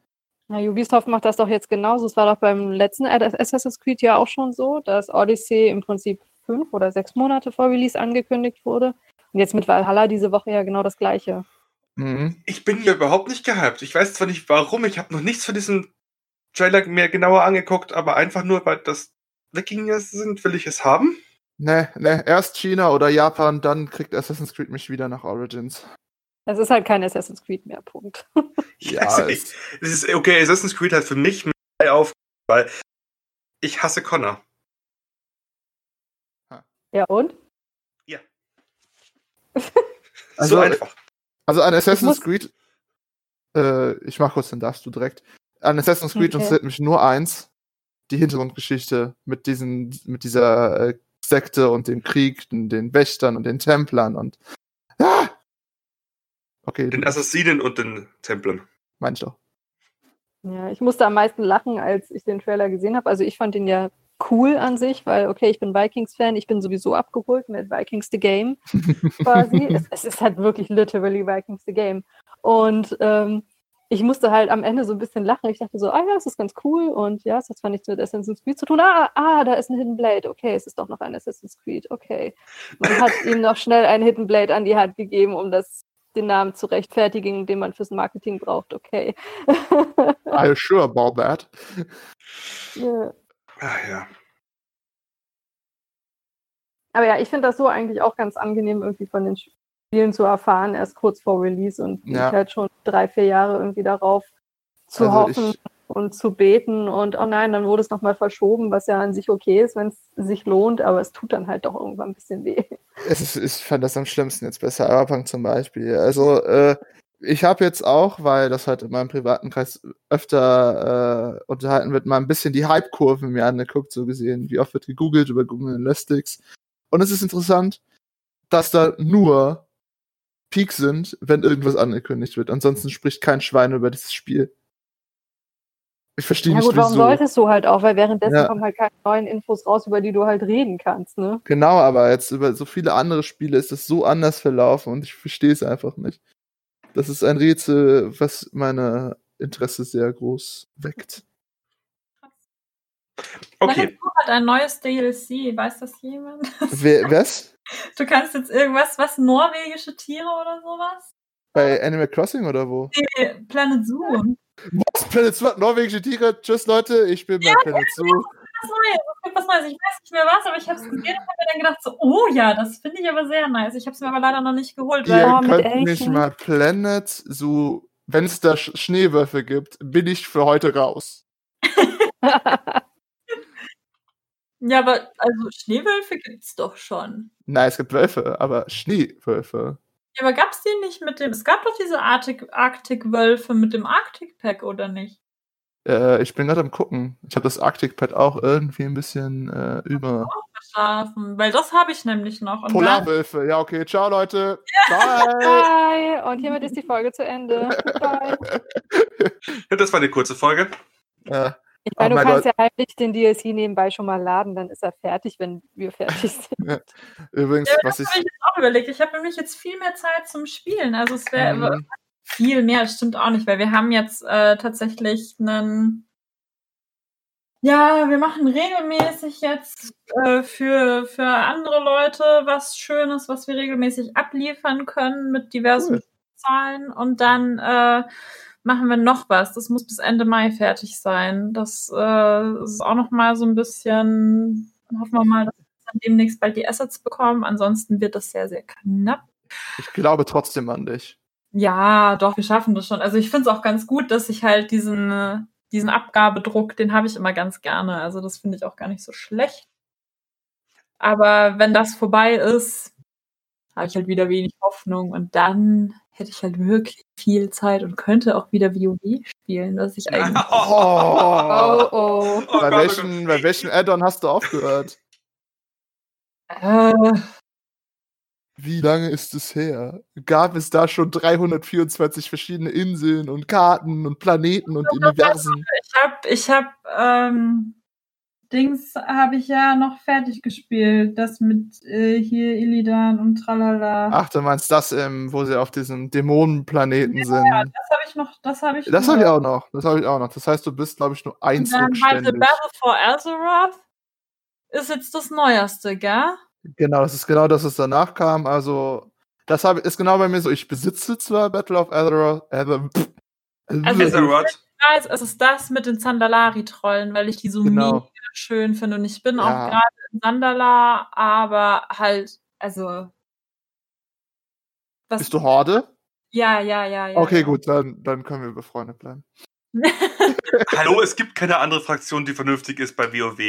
Na, Ubisoft macht das doch jetzt genauso. Es war doch beim letzten Assassin's Creed ja auch schon so, dass Odyssey im Prinzip fünf oder sechs Monate vor Release angekündigt wurde. Und jetzt mit Valhalla diese Woche ja genau das gleiche. Mhm. Ich bin mir überhaupt nicht gehypt. Ich weiß zwar nicht warum, ich habe noch nichts von diesem Trailer mir genauer angeguckt, aber einfach nur, weil das Wikinger sind, will ich es haben. Ne, ne, erst China oder Japan, dann kriegt Assassin's Creed mich wieder nach Origins. Es ist halt kein Assassin's Creed mehr, Punkt. ja, es ist okay, Assassin's Creed hat für mich mehr auf, weil ich hasse Connor. Ja, und? Ja. Also, so einfach. Also an Assassin's Creed, äh, ich mach kurz, dann darfst du direkt. An Assassin's Creed okay. interessiert mich nur eins, die Hintergrundgeschichte mit diesen, mit dieser äh, Sekte und dem Krieg, den, den Wächtern und den Templern und ah! Okay. Den Assassinen und den Templern. Meinst du? Ja, ich musste am meisten lachen, als ich den Trailer gesehen habe. Also ich fand ihn ja cool an sich, weil, okay, ich bin Vikings-Fan, ich bin sowieso abgeholt mit Vikings the Game quasi. es, es, ist halt wirklich literally Vikings the Game. Und ähm, ich musste halt am Ende so ein bisschen lachen. Ich dachte so, ah ja, das ist ganz cool und ja, es hat zwar nichts mit Assassin's Creed zu tun. Ah, ah, da ist ein Hidden Blade. Okay, es ist doch noch ein Assassin's Creed. Okay. Man hat ihm noch schnell ein Hidden Blade an die Hand gegeben, um das den Namen zu rechtfertigen, den man fürs Marketing braucht. Okay. Are you sure about that? Ja. Ah, ja. Aber ja, ich finde das so eigentlich auch ganz angenehm, irgendwie von den Spielen zu erfahren, erst kurz vor Release und ja. ich halt schon drei, vier Jahre irgendwie darauf zu also hoffen und zu beten und oh nein, dann wurde es nochmal verschoben, was ja an sich okay ist, wenn es sich lohnt, aber es tut dann halt doch irgendwann ein bisschen weh. Es ist, ich fand das am schlimmsten jetzt bei Cyberpunk zum Beispiel. Also, äh, ich habe jetzt auch, weil das halt in meinem privaten Kreis öfter äh, unterhalten wird, mal ein bisschen die Hype-Kurve mir angeguckt, so gesehen. Wie oft wird gegoogelt über Google Analytics. Und es ist interessant, dass da nur Peaks sind, wenn irgendwas angekündigt wird. Ansonsten spricht kein Schwein über dieses Spiel. Ich verstehe ja, nicht, gut, warum wieso. solltest du halt auch, weil währenddessen ja. kommen halt keine neuen Infos raus, über die du halt reden kannst, ne? Genau, aber jetzt über so viele andere Spiele ist das so anders verlaufen und ich verstehe es einfach nicht. Das ist ein Rätsel, was meine Interesse sehr groß weckt. Okay. hat ein neues DLC, weiß das jemand? Wer, was? Du kannst jetzt irgendwas, was norwegische Tiere oder sowas? Bei Animal Crossing oder wo? Nee, Planet Zoo. Was? Planet Zoo norwegische Tiere? Tschüss Leute, ich bin bei Planet Zoo. Was Neues, was Neues. Ich weiß nicht mehr was, aber ich habe es gesehen und habe mir dann gedacht, so, oh ja, das finde ich aber sehr nice. Ich habe es mir aber leider noch nicht geholt. Ihr weil, könnt mich mal Planet Zoo, wenn es da Schneewürfe gibt, bin ich für heute raus. Ja, aber also Schneewölfe gibt's doch schon. Nein, es gibt Wölfe, aber Schneewölfe. Ja, aber gab's die nicht mit dem. Es gab doch diese Arctic-Wölfe mit dem Arctic-Pack, oder nicht? Äh, ich bin gerade am gucken. Ich habe das Arctic-Pad auch irgendwie ein bisschen äh, über. Verschlafen, weil das habe ich nämlich noch. Und Polarwölfe, ja, okay. Ciao, Leute. Bye. Bye. Und hiermit ist die Folge zu Ende. Bye. das war eine kurze Folge. Ja. Ich meine, du kannst Leute. ja heimlich den DLC nebenbei schon mal laden, dann ist er fertig, wenn wir fertig sind. Ja. Übrigens, ja, was das ich. habe ich jetzt auch überlegt. Ich habe nämlich jetzt viel mehr Zeit zum Spielen. Also es wäre mhm. Viel mehr, das stimmt auch nicht, weil wir haben jetzt äh, tatsächlich einen. Ja, wir machen regelmäßig jetzt äh, für, für andere Leute was Schönes, was wir regelmäßig abliefern können mit diversen cool. Zahlen. Und dann äh, machen wir noch was. Das muss bis Ende Mai fertig sein. Das äh, ist auch noch mal so ein bisschen, hoffen wir mal, dass wir dann demnächst bald die Assets bekommen. Ansonsten wird das sehr, sehr knapp. Ich glaube trotzdem an dich. Ja, doch, wir schaffen das schon. Also ich finde es auch ganz gut, dass ich halt diesen, diesen Abgabedruck, den habe ich immer ganz gerne. Also das finde ich auch gar nicht so schlecht. Aber wenn das vorbei ist, habe ich halt wieder wenig Hoffnung und dann hätte ich halt wirklich viel Zeit und könnte auch wieder WoW spielen, was ich eigentlich. Oh, oh, oh. oh bei, welchen, bei welchen Add-on hast du aufgehört? Äh. Wie lange ist es her? Gab es da schon 324 verschiedene Inseln und Karten und Planeten und Universen? Ich habe ich hab, ähm, Dings habe ich ja noch fertig gespielt. Das mit äh, hier Illidan und tralala. Ach, du meinst das, ähm, wo sie auf diesem Dämonenplaneten ja, sind? Ja, das habe ich noch. Das habe ich. Das habe ich auch noch. Das habe ich auch noch. Das heißt, du bist, glaube ich, nur eins und dann halt The Battle for Azeroth ist jetzt das Neueste, gell? Genau, das ist genau das, was danach kam. Also, das hab, ist genau bei mir so. Ich besitze zwar Battle of Azeroth, also, Azeroth weiß, es ist das mit den Zandalari-Trollen, weil ich die so genau. mega schön finde. Und ich bin ja. auch gerade in Sandala, aber halt, also. Was, Bist du Horde? Ja, ja, ja, ja. Okay, ja. gut, dann, dann können wir befreundet bleiben. Hallo, es gibt keine andere Fraktion, die vernünftig ist bei WoW.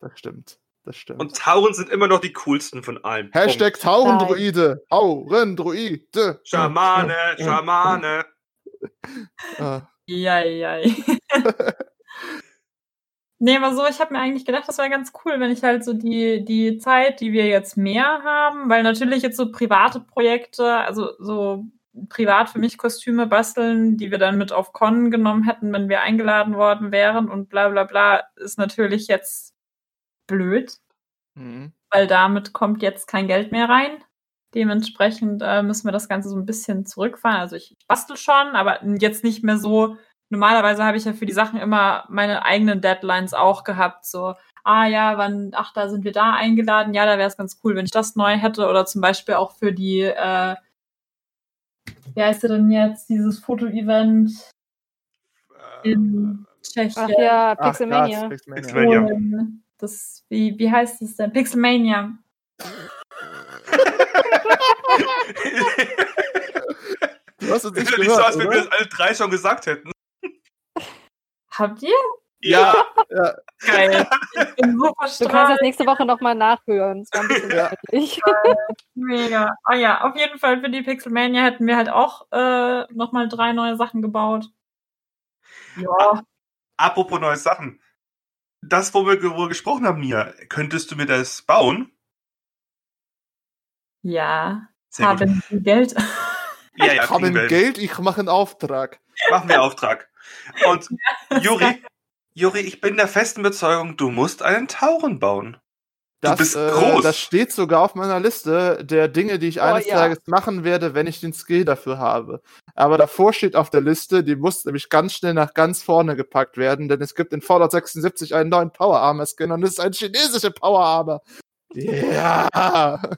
Das stimmt. Das stimmt. Und Tauren sind immer noch die coolsten von allen. Hashtag Punkt. Taurendruide. Taurendruide. Schamane, Schamane. Ah, Ja, ja. nee, aber so, ich habe mir eigentlich gedacht, das wäre ganz cool, wenn ich halt so die, die Zeit, die wir jetzt mehr haben, weil natürlich jetzt so private Projekte, also so privat für mich Kostüme basteln, die wir dann mit auf Con genommen hätten, wenn wir eingeladen worden wären und bla bla bla, ist natürlich jetzt blöd, mhm. weil damit kommt jetzt kein Geld mehr rein. Dementsprechend äh, müssen wir das Ganze so ein bisschen zurückfahren. Also ich, ich bastel schon, aber jetzt nicht mehr so. Normalerweise habe ich ja für die Sachen immer meine eigenen Deadlines auch gehabt. So, ah ja, wann, ach, da sind wir da eingeladen. Ja, da wäre es ganz cool, wenn ich das neu hätte. Oder zum Beispiel auch für die, äh, wie heißt der denn jetzt, dieses Foto-Event in Tschechien. Ach ja, Ach, Pixelmania. das, Pixelmania. Pixelmania. Das, wie, wie heißt es denn? Pixelmania. Du hast es Ist nicht ja nicht gehört, so, als wenn wir das alle drei schon gesagt hätten. Habt ihr? Ja, Geil. Ich bin so Du kannst das nächste Woche nochmal nachhören. Es war ein bisschen Ja. Mega. Ah ja, auf jeden Fall für die Pixelmania hätten wir halt auch äh, nochmal drei neue Sachen gebaut. Ja. Apropos neue Sachen. Das, wo wir wo wir gesprochen haben, Mia, könntest du mir das bauen? Ja. Sehr gut. Haben Sie Geld? Ja, ja, ich habe kriegen wir ein hin. Geld, ich mache einen Auftrag. Machen wir Auftrag. Und Juri, Juri, ich bin der festen Überzeugung, du musst einen Tauren bauen. Du Das, bist äh, groß. das steht sogar auf meiner Liste der Dinge, die ich eines ja. Tages machen werde, wenn ich den Skill dafür habe. Aber davor steht auf der Liste, die muss nämlich ganz schnell nach ganz vorne gepackt werden, denn es gibt in Fallout 76 einen neuen Power Armor Skin und es ist ein chinesischer Power Armor. Ja.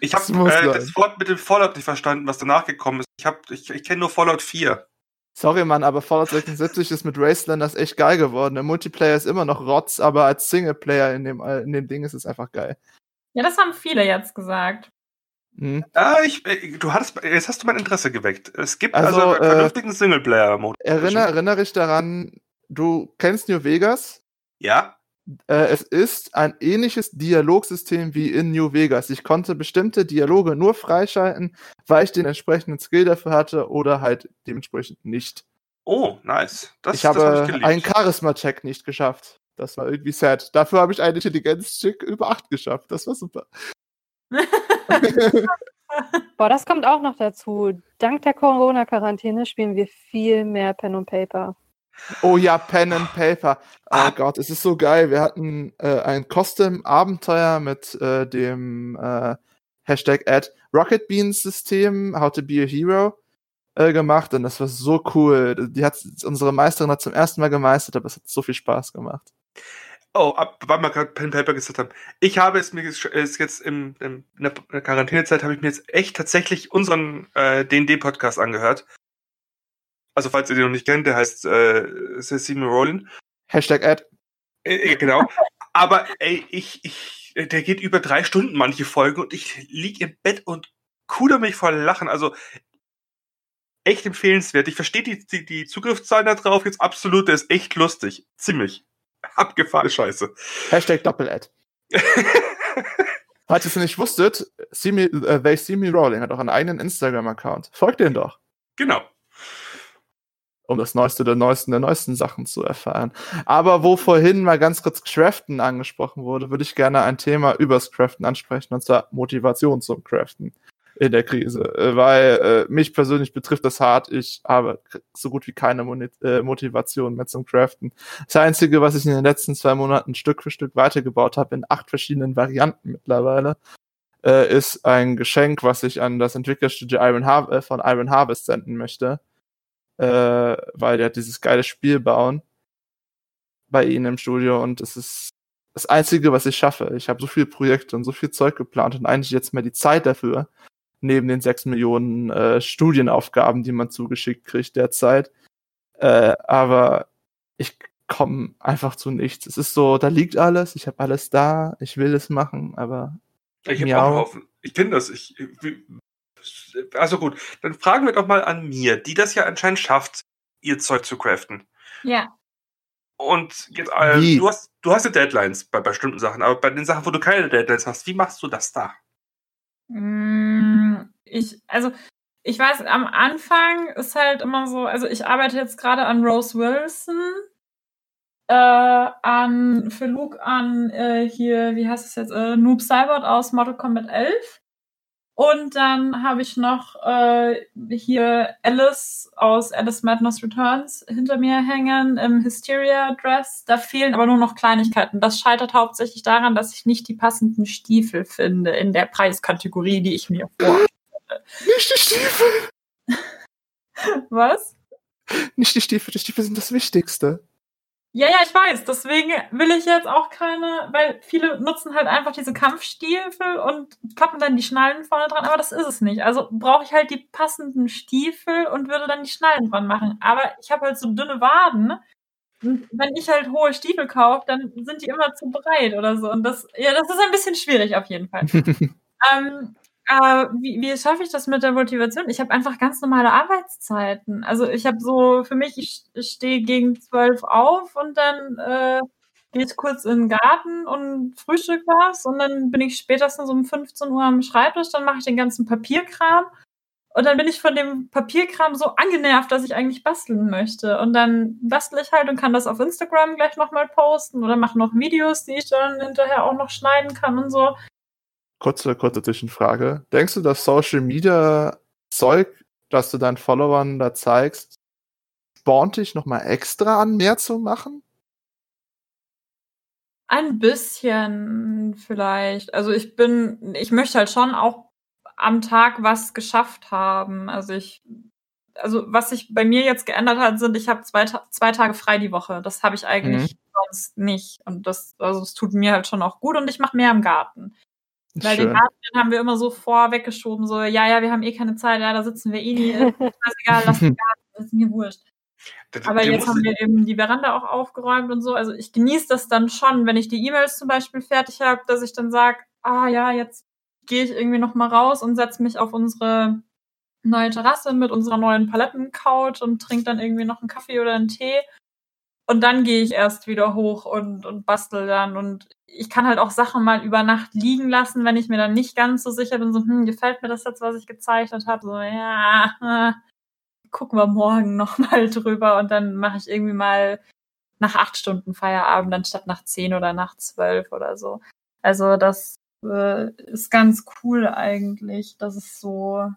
Ich habe äh, das Wort mit dem Fallout nicht verstanden, was danach gekommen ist. Ich, hab- ich, ich kenne nur Fallout 4. Sorry, Mann, aber Fallout 76 ist mit Wastelanders echt geil geworden. Der Multiplayer ist immer noch Rotz, aber als Singleplayer in dem, in dem Ding ist es einfach geil. Ja, das haben viele jetzt gesagt. Mhm. Ah, ich, äh, du hattest, jetzt hast du mein Interesse geweckt. Es gibt Also, also, einen äh, vernünftigen Singleplayer-Mode. Erinnere, erinnere dich daran, du kennst New Vegas? Ja? Äh, es ist ein ähnliches Dialogsystem wie in New Vegas. Ich konnte bestimmte Dialoge nur freischalten, weil ich den entsprechenden Skill dafür hatte oder halt dementsprechend nicht. Oh, nice. Das, ich das habe hab ich geliebt. einen Charisma-Check nicht geschafft. Das war irgendwie sad. Dafür habe ich einen Intelligenz-Check über 8 geschafft. Das war super. Boah, das kommt auch noch dazu. Dank der Corona-Quarantäne spielen wir viel mehr Pen und Paper. Oh ja, Pen and Paper. Oh Ah. Gott, es ist so geil. Wir hatten äh, ein Custom-Abenteuer mit äh, dem äh, Hashtag Ad Rocket Beans System, How to be a Hero, äh, gemacht und das war so cool. Die hat unsere Meisterin hat zum ersten Mal gemeistert, aber es hat so viel Spaß gemacht. Oh, ab, weil wir gerade Pen Paper gesagt haben. Ich habe es mir es jetzt im, im, in der Quarantänezeit habe ich mir jetzt echt tatsächlich unseren äh, D&D-Podcast angehört. Also falls ihr den noch nicht kennt, der heißt äh, Sesame Rollin. Hashtag Ad. Äh, äh, genau. Aber ey, ich, ich, der geht über drei Stunden manche Folgen und ich lieg im Bett und kuder mich vor Lachen. Also echt empfehlenswert. Ich verstehe die, die, die Zugriffszahlen da drauf jetzt absolut. Der ist echt lustig. Ziemlich. Abgefahrene Scheiße. Hashtag Doppel-Ad. Falls ihr es nicht wusstet, see me, äh, They See Me Rolling hat auch einen eigenen Instagram-Account. Folgt den doch. genau. Um das Neueste der Neuesten der neuesten Sachen zu erfahren. Aber wo vorhin mal ganz kurz Craften angesprochen wurde, würde ich gerne ein Thema übers Craften ansprechen, und zwar Motivation zum Craften in der Krise. Äh, Weil äh, mich persönlich betrifft das hart. Ich habe so gut wie keine Moni äh, Motivation mehr zum Craften. Das Einzige, was ich in den letzten zwei Monaten Stück für Stück weitergebaut habe, in acht verschiedenen Varianten mittlerweile, äh, ist ein Geschenk, was ich an das Entwicklerstudio Iron Har äh, von Iron Harvest senden möchte äh, weil der hat dieses geile Spiel bauen bei ihnen im Studio und es ist das Einzige, was ich schaffe. Ich habe so viele Projekte und so viel Zeug geplant und eigentlich jetzt mehr die Zeit dafür, neben den sechs Millionen äh, Studienaufgaben, die man zugeschickt kriegt derzeit. Äh, aber ich komme einfach zu nichts. Es ist so, da liegt alles, ich habe alles da, ich will es machen, aber Ich habe Miau. auch einen Haufen. Ich kenne das. Ich, Also gut, dann fragen wir doch mal an mir, die das ja anscheinend schafft, ihr Zeug zu craften. Ja. Und jetzt, äh, du hast, du hast ja Deadlines bei bestimmten Sachen, aber bei den Sachen, wo du keine Deadlines hast, wie machst du das da? Mm, ich, also, ich weiß, am Anfang ist halt immer so, also ich arbeite jetzt gerade an Rose Wilson, äh, an, für Luke an, äh, hier, wie heißt es jetzt, äh, Noob Cybert aus Mortal Kombat 11. Und dann habe ich noch äh, hier Alice aus Alice Madness Returns hinter mir hängen im Hysteria Dress. Da fehlen aber nur noch Kleinigkeiten. Das scheitert hauptsächlich daran, dass ich nicht die passenden Stiefel finde in der Preiskategorie, die ich mir vorstelle. Nicht die Stiefel! Was? Nicht die Stiefel, die Stiefel sind das Wichtigste. Ja, ja, ich weiß. Deswegen will ich jetzt auch keine, weil viele nutzen halt einfach diese Kampfstiefel und pappen dann die Schnallen vorne dran, aber das ist es nicht. Also brauche ich halt die passenden Stiefel und würde dann die Schnallen dran machen. Aber ich habe halt so dünne Waden. Und wenn ich halt hohe Stiefel kaufe, dann sind die immer zu breit oder so. Und das, ja, das ist ein bisschen schwierig auf jeden Fall. ähm, äh, wie, wie schaffe ich das mit der Motivation? Ich habe einfach ganz normale Arbeitszeiten. Also ich habe so, für mich, ich, ich stehe gegen zwölf auf und dann äh, gehe ich kurz in den Garten und frühstück was und dann bin ich spätestens um 15 Uhr am Schreibtisch, dann mache ich den ganzen Papierkram und dann bin ich von dem Papierkram so angenervt, dass ich eigentlich basteln möchte. Und dann bastle ich halt und kann das auf Instagram gleich nochmal posten oder mache noch Videos, die ich dann hinterher auch noch schneiden kann und so kurze, kurze Zwischenfrage. Denkst du, dass Social Media Zeug, das du deinen Followern da zeigst, spornt dich nochmal extra an, mehr zu machen? Ein bisschen vielleicht. Also ich bin, ich möchte halt schon auch am Tag was geschafft haben. Also ich, also was sich bei mir jetzt geändert hat, sind, ich habe zwei, zwei Tage frei die Woche. Das habe ich eigentlich mhm. sonst nicht. Und das, also es tut mir halt schon auch gut und ich mache mehr im Garten. Weil Schön. den Garten haben wir immer so vorweggeschoben, so, ja, ja, wir haben eh keine Zeit, ja, da sitzen wir eh nie. Ist egal, lass den Garten, das ist mir wurscht. Aber jetzt haben wir eben die Veranda auch aufgeräumt und so. Also ich genieße das dann schon, wenn ich die E-Mails zum Beispiel fertig habe, dass ich dann sage, ah ja, jetzt gehe ich irgendwie noch mal raus und setze mich auf unsere neue Terrasse mit unserer neuen Palettencouch und trinke dann irgendwie noch einen Kaffee oder einen Tee. Und dann gehe ich erst wieder hoch und, und bastel dann. Und ich kann halt auch Sachen mal über Nacht liegen lassen, wenn ich mir dann nicht ganz so sicher bin, so, hm, gefällt mir das jetzt, was ich gezeichnet habe? So, ja, gucken wir morgen nochmal drüber und dann mache ich irgendwie mal nach acht Stunden Feierabend, anstatt nach zehn oder nach zwölf oder so. Also das äh, ist ganz cool eigentlich, dass es so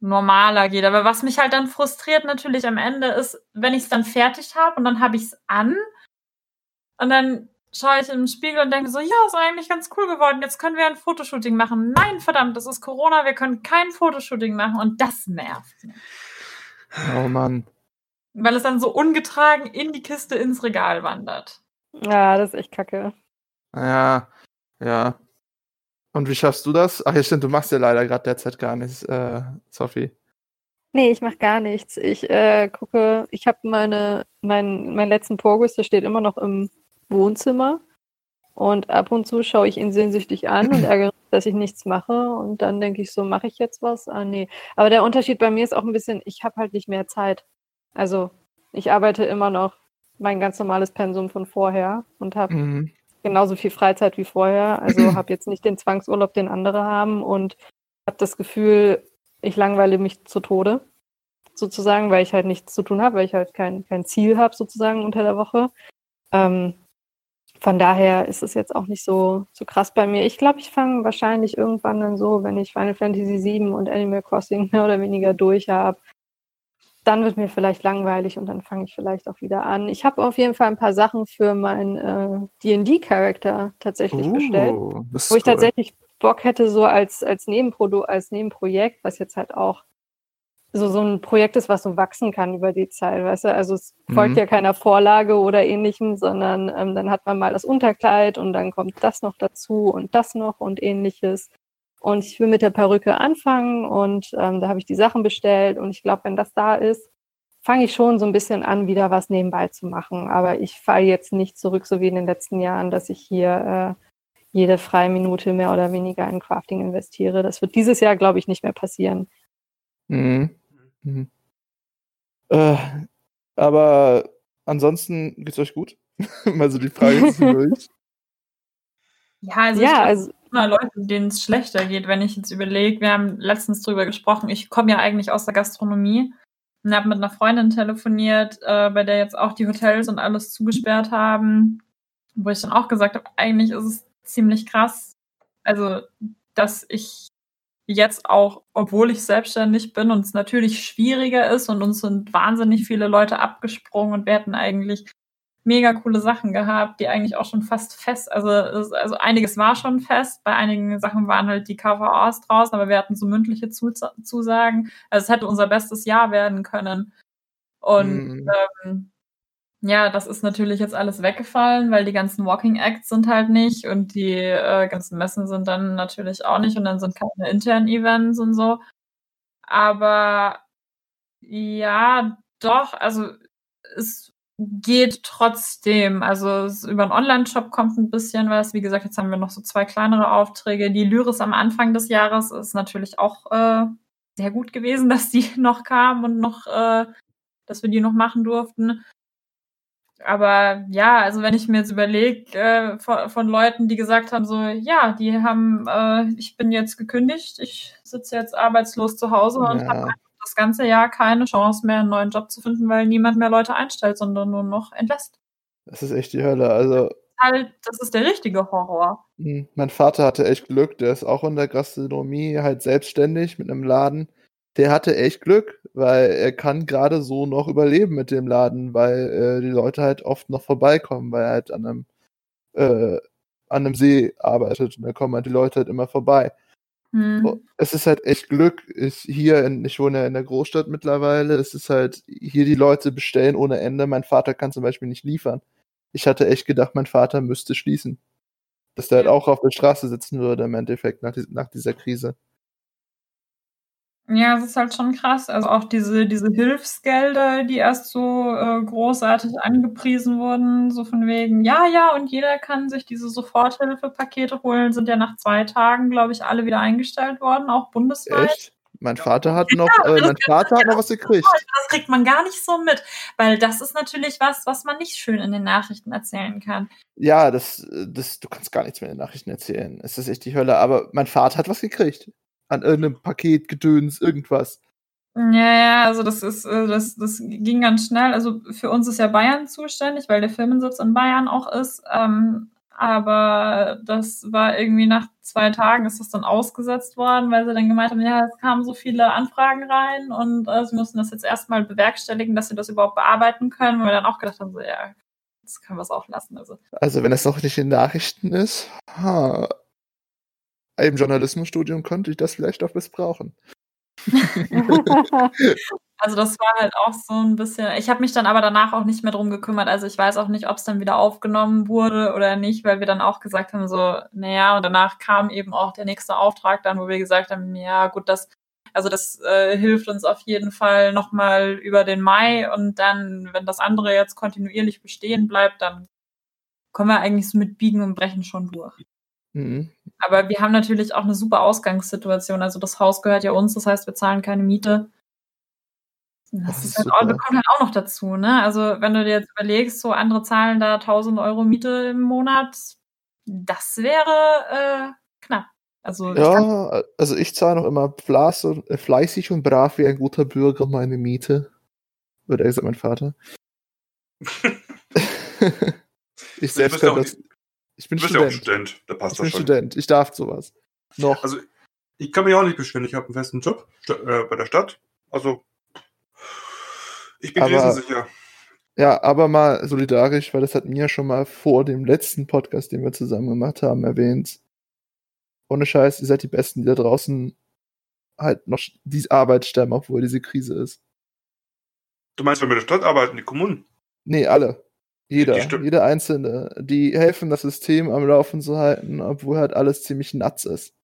normaler geht. Aber was mich halt dann frustriert natürlich am Ende ist, wenn ich es dann fertig habe und dann habe ich es an und dann schaue ich im Spiegel und denke so, ja, ist eigentlich ganz cool geworden. Jetzt können wir ein Fotoshooting machen. Nein, verdammt, das ist Corona, wir können kein Fotoshooting machen und das nervt mich. Oh Mann. Weil es dann so ungetragen in die Kiste ins Regal wandert. Ja, das ist echt kacke. Ja, ja. Und wie schaffst du das? Ach ja, stimmt, du machst ja leider gerade derzeit gar nichts, äh, Sophie. Nee, ich mache gar nichts. Ich äh, gucke, ich habe meine, mein, meinen letzten Progress, der steht immer noch im Wohnzimmer. Und ab und zu schaue ich ihn sehnsüchtig an und ärgere mich, dass ich nichts mache. Und dann denke ich so, mache ich jetzt was? Ah, nee. Aber der Unterschied bei mir ist auch ein bisschen, ich habe halt nicht mehr Zeit. Also, ich arbeite immer noch mein ganz normales Pensum von vorher und habe mhm genauso viel Freizeit wie vorher. Also habe jetzt nicht den Zwangsurlaub, den andere haben und habe das Gefühl, ich langweile mich zu Tode, sozusagen, weil ich halt nichts zu tun habe, weil ich halt kein, kein Ziel habe, sozusagen unter der Woche. Ähm, von daher ist es jetzt auch nicht so, so krass bei mir. Ich glaube, ich fange wahrscheinlich irgendwann dann so, wenn ich Final Fantasy VII und Animal Crossing mehr oder weniger durch habe, dann wird mir vielleicht langweilig und dann fange ich vielleicht auch wieder an. Ich habe auf jeden Fall ein paar Sachen für meinen äh, D&D-Charakter tatsächlich uh, bestellt, wo ich cool. tatsächlich Bock hätte, so als, als, Nebenprodu als Nebenprojekt, was jetzt halt auch so, so ein Projekt ist, was so wachsen kann über die Zeit, weißt du? Also es folgt mhm. ja keiner Vorlage oder ähnlichem, sondern ähm, dann hat man mal das Unterkleid und dann kommt das noch dazu und das noch und ähnliches. Und ich will mit der Perücke anfangen und ähm, da habe ich die Sachen bestellt und ich glaube, wenn das da ist, fange ich schon so ein bisschen an, wieder was nebenbei zu machen. Aber ich falle jetzt nicht zurück, so wie in den letzten Jahren, dass ich hier äh, jede freie Minute mehr oder weniger in Crafting investiere. Das wird dieses Jahr, glaube ich, nicht mehr passieren. Mhm. Mhm. Äh, aber ansonsten geht's euch gut? also die Frage ist durch. Ja, also ja, also immer Leute, denen es schlechter geht, wenn ich jetzt überlege, wir haben letztens drüber gesprochen, ich komme ja eigentlich aus der Gastronomie und habe mit einer Freundin telefoniert, äh, bei der jetzt auch die Hotels und alles zugesperrt haben, wo ich dann auch gesagt habe, eigentlich ist es ziemlich krass, also dass ich jetzt auch, obwohl ich selbstständig bin und es natürlich schwieriger ist und uns sind wahnsinnig viele Leute abgesprungen und wir hätten eigentlich mega coole Sachen gehabt, die eigentlich auch schon fast fest, also, also einiges war schon fest, bei einigen Sachen waren halt die KVAs draußen, aber wir hatten so mündliche Zusagen. Also es hätte unser bestes Jahr werden können. Und mhm. ähm, ja, das ist natürlich jetzt alles weggefallen, weil die ganzen Walking Acts sind halt nicht und die äh, ganzen Messen sind dann natürlich auch nicht und dann sind keine internen Events und so. Aber ja, doch, also es geht trotzdem. Also über einen Online-Shop kommt ein bisschen was. Wie gesagt, jetzt haben wir noch so zwei kleinere Aufträge. Die Lyris am Anfang des Jahres ist natürlich auch äh, sehr gut gewesen, dass die noch kam und noch, äh, dass wir die noch machen durften. Aber ja, also wenn ich mir jetzt überlege, äh, von, von, Leuten, die gesagt haben, so, ja, die haben, äh, ich bin jetzt gekündigt, ich sitze jetzt arbeitslos zu Hause ja. und habe das ganze Jahr keine Chance mehr, einen neuen Job zu finden, weil niemand mehr Leute einstellt, sondern nur noch entlässt. Das ist echt die Hölle. Also. Halt, das ist der richtige Horror. Hm, mein Vater hatte echt Glück, der ist auch in der Gastronomie halt selbstständig mit einem Laden. Der hatte echt Glück, weil er kann gerade so noch überleben mit dem Laden, weil äh, die Leute halt oft noch vorbeikommen, weil er halt an einem, äh, an einem See arbeitet und da kommen halt die Leute halt immer vorbei. Hm. Es ist halt echt Glück. Ich, hier in, ich wohne ja in der Großstadt mittlerweile. Es ist halt, hier die Leute bestellen ohne Ende. Mein Vater kann zum Beispiel nicht liefern. Ich hatte echt gedacht, mein Vater müsste schließen. Dass der halt auch auf der Straße sitzen würde im Endeffekt nach, nach dieser Krise. Ja, es ist halt schon krass. Also auch diese, diese Hilfsgelder, die erst so äh, großartig angepriesen wurden, so von wegen, ja, ja, und jeder kann sich diese Soforthilfepakete holen, sind ja nach zwei Tagen, glaube ich, alle wieder eingestellt worden, auch bundesweit. Echt? Mein Vater hat noch, ja, äh, mein Vater hat noch was gekriegt. Das kriegt man gar nicht so mit, weil das ist natürlich was, was man nicht schön in den Nachrichten erzählen kann. Ja, das, das, du kannst gar nichts mehr in den Nachrichten erzählen. Es ist echt die Hölle. Aber mein Vater hat was gekriegt an irgendeinem Paket, Gedöns, irgendwas. Ja, ja, also das ist, äh, das, das ging ganz schnell. Also für uns ist ja Bayern zuständig, weil der Firmensitz in Bayern auch ist. Ähm, aber das war irgendwie nach zwei Tagen ist das dann ausgesetzt worden, weil sie dann gemeint haben, ja, es kamen so viele Anfragen rein und äh, sie mussten das jetzt erstmal bewerkstelligen, dass sie das überhaupt bearbeiten können, weil wir dann auch gedacht haben, so, ja, das können wir es auch lassen. Also. also wenn das noch nicht in Nachrichten ist, ha, im Journalismusstudium könnte ich das vielleicht auch missbrauchen. also das war halt auch so ein bisschen. Ich habe mich dann aber danach auch nicht mehr drum gekümmert. Also ich weiß auch nicht, ob es dann wieder aufgenommen wurde oder nicht, weil wir dann auch gesagt haben, so, naja, und danach kam eben auch der nächste Auftrag dann, wo wir gesagt haben, ja, gut, das, also das äh, hilft uns auf jeden Fall nochmal über den Mai und dann, wenn das andere jetzt kontinuierlich bestehen bleibt, dann kommen wir eigentlich so mit Biegen und Brechen schon durch. Mhm. Aber wir haben natürlich auch eine super Ausgangssituation. Also das Haus gehört ja uns, das heißt, wir zahlen keine Miete. Das, das halt auch, kommt halt auch noch dazu, ne? Also wenn du dir jetzt überlegst, so andere zahlen da 1000 Euro Miete im Monat, das wäre äh, knapp. Also ja, also ich zahle noch immer äh, fleißig und brav wie ein guter Bürger meine Miete, würde er gesagt, mein Vater. ich selbst kann das. Ich bin du bist Student. ja auch Student, da passt ich das bin schon. Student, ich darf sowas. Noch. Also, ich kann mich auch nicht beschweren, ich habe einen festen Job äh, bei der Stadt. Also, ich bin krisensicher. Ja, aber mal solidarisch, weil das hat mir schon mal vor dem letzten Podcast, den wir zusammen gemacht haben, erwähnt. Ohne Scheiß, ihr seid die Besten, die da draußen halt noch die Arbeit stemmen, obwohl diese Krise ist. Du meinst, wenn wir in der Stadt arbeiten, die Kommunen? Nee, alle. Jeder, jeder Einzelne. Die helfen, das System am Laufen zu halten, obwohl halt alles ziemlich nuts ist.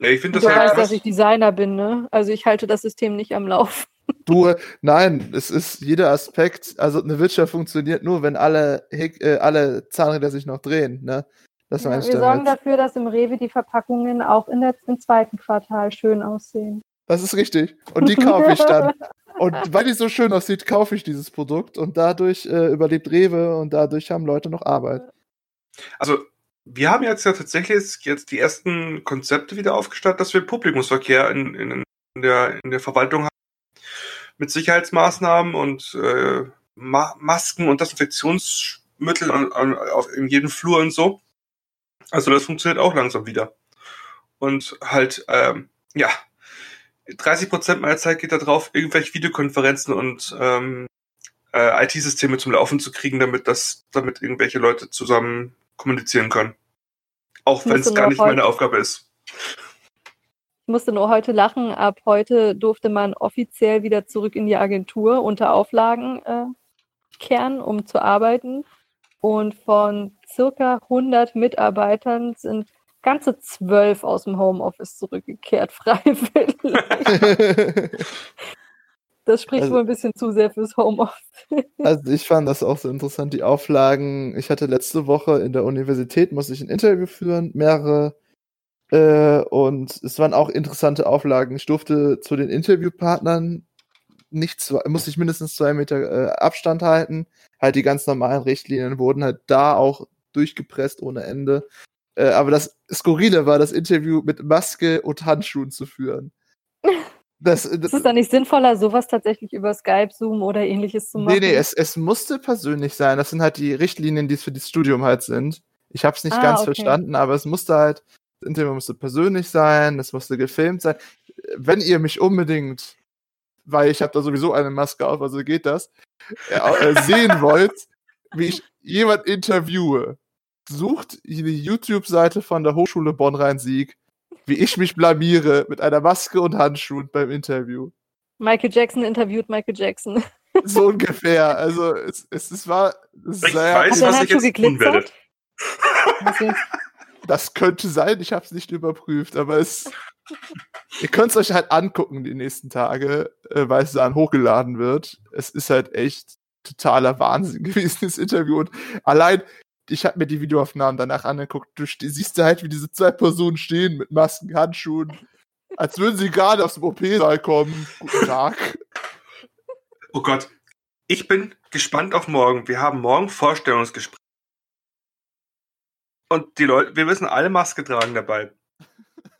Ja, ich finde das du halt weißt, dass ich Designer bin, ne? Also ich halte das System nicht am Laufen. Du, nein, es ist jeder Aspekt, also eine Wirtschaft funktioniert nur, wenn alle, äh, alle Zahnräder sich noch drehen, ne? Das Ja, wir sorgen damit. dafür, dass im Rewe die Verpackungen auch in der, im zweiten Quartal schön aussehen. Das ist richtig. Und die kaufe ich dann. Und weil die so schön aussieht, kaufe ich dieses Produkt und dadurch äh, überlebt Rewe und dadurch haben Leute noch Arbeit. Also, wir haben jetzt ja tatsächlich jetzt- die ersten Konzepte wieder aufgestellt, dass wir Publikumsverkehr in, in, in, der, in der Verwaltung haben. Mit Sicherheitsmaßnahmen und äh, Ma Masken und Desinfektionsmittel an, an, auf, in jedem Flur und so. Also, das funktioniert auch langsam wieder. Und halt, ähm, ja, 30 Prozent meiner Zeit geht da drauf, irgendwelche Videokonferenzen und ähm, äh, IT-Systeme zum Laufen zu kriegen, damit das, damit irgendwelche Leute zusammen kommunizieren können. Auch wenn es gar nicht meine heute- Aufgabe ist. Ich musste nur heute lachen. Ab heute durfte man offiziell wieder zurück in die Agentur unter Auflagen äh, kehren, um zu arbeiten. Und von circa 100 Mitarbeitern sind ganze zwölf aus dem Homeoffice zurückgekehrt, freiwillig. Das spricht Also- wohl ein bisschen zu sehr fürs Homeoffice. Also ich fand das auch so interessant, die Auflagen. Ich hatte letzte Woche in der Universität, musste ich ein Interview führen, mehrere. Äh, und es waren auch interessante Auflagen. Ich durfte zu den Interviewpartnern nicht zwei, musste ich mindestens zwei Meter äh, Abstand halten. Halt die ganz normalen Richtlinien wurden halt da auch durchgepresst ohne Ende. Äh, aber das Skurrile war, das Interview mit Maske und Handschuhen zu führen. Das, Ist es dann nicht sinnvoller, sowas tatsächlich über Skype, Zoom oder ähnliches zu machen? Nee, nee, es, es musste persönlich sein. Das sind halt die Richtlinien, die es für das Studium halt sind. Ich habe es nicht Ah, ganz okay. verstanden, aber es musste halt, das Interview musste persönlich sein, es musste gefilmt sein. Wenn ihr mich unbedingt, weil ich habe da sowieso eine Maske auf, also geht das, äh, äh, sehen wollt, wie ich jemand interviewe, sucht die YouTube-Seite von der Hochschule Bonn-Rhein-Sieg, wie ich mich blamiere mit einer Maske und Handschuhen beim Interview. Michael Jackson interviewt Michael Jackson. So ungefähr. Also es, es, es war Ich sehr weiß, was ich jetzt tun werde. Deswegen- Das könnte sein, ich habe es nicht überprüft, aber es. ihr könnt es euch halt angucken die nächsten Tage, äh, weil es dann hochgeladen wird. Es ist halt echt totaler Wahnsinn gewesen, das Interview. Und allein, ich habe mir die Videoaufnahmen danach angeguckt, du siehst halt, wie diese zwei Personen stehen mit Masken, Handschuhen, als würden sie gerade aus dem OP-Saal kommen. Guten Tag. Oh Gott. Ich bin gespannt auf morgen. Wir haben morgen Vorstellungsgespräch. Und die Leute, wir müssen alle Maske tragen dabei.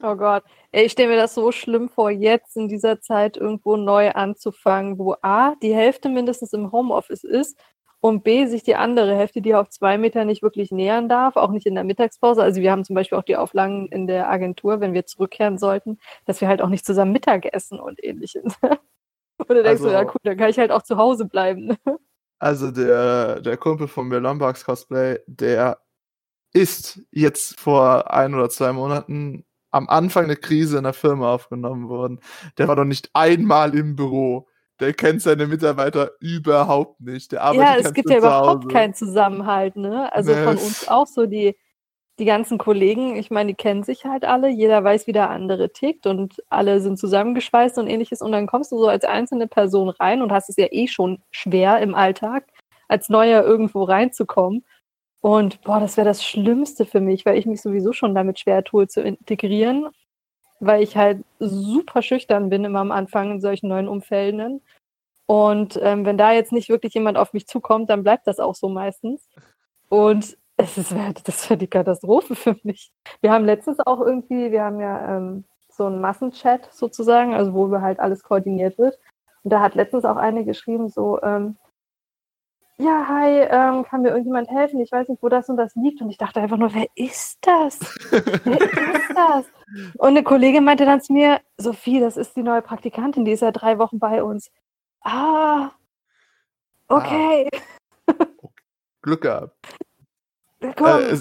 Oh Gott. Ey, ich stelle mir das so schlimm vor, jetzt in dieser Zeit irgendwo neu anzufangen, wo A, die Hälfte mindestens im Homeoffice ist und B, sich die andere Hälfte, die auf zwei Meter nicht wirklich nähern darf, auch nicht in der Mittagspause. Also wir haben zum Beispiel auch die Auflagen in der Agentur, wenn wir zurückkehren sollten, dass wir halt auch nicht zusammen Mittag essen und ähnliches. Oder denkst du, Also- ja cool, dann kann ich halt auch zu Hause bleiben. Also der, der Kumpel von mir, Lombax Cosplay, der ist jetzt vor ein oder zwei Monaten am Anfang der Krise in der Firma aufgenommen worden. Der war noch nicht einmal im Büro. Der kennt seine Mitarbeiter überhaupt nicht. Der arbeitet Ja, es gibt ja überhaupt keinen Zusammenhalt, ne? Also Nee, von uns auch so die, die ganzen Kollegen, ich meine, die kennen sich halt alle, jeder weiß, wie der andere tickt und alle sind zusammengeschweißt und ähnliches und dann kommst du so als einzelne Person rein und hast es ja eh schon schwer im Alltag, als Neuer irgendwo reinzukommen. Und boah, das wäre das Schlimmste für mich, weil ich mich sowieso schon damit schwer tue zu integrieren, weil ich halt super schüchtern bin immer am Anfang in solchen neuen Umfelden. Und ähm, wenn da jetzt nicht wirklich jemand auf mich zukommt, dann bleibt das auch so meistens. Und es ist, das wäre die Katastrophe für mich. Wir haben letztens auch irgendwie, wir haben ja ähm, so einen Massenchat sozusagen, also wo wir halt alles koordiniert wird. Und da hat letztens auch eine geschrieben, so, ähm, ja, hi, ähm, kann mir irgendjemand helfen? Ich weiß nicht, wo das und das liegt. Und ich dachte einfach nur, wer ist das? Wer ist das? Und eine Kollegin meinte dann zu mir, Sophie, das ist die neue Praktikantin, die ist ja drei Wochen bei uns. Ah, okay. Glück gehabt. Komm. Äh,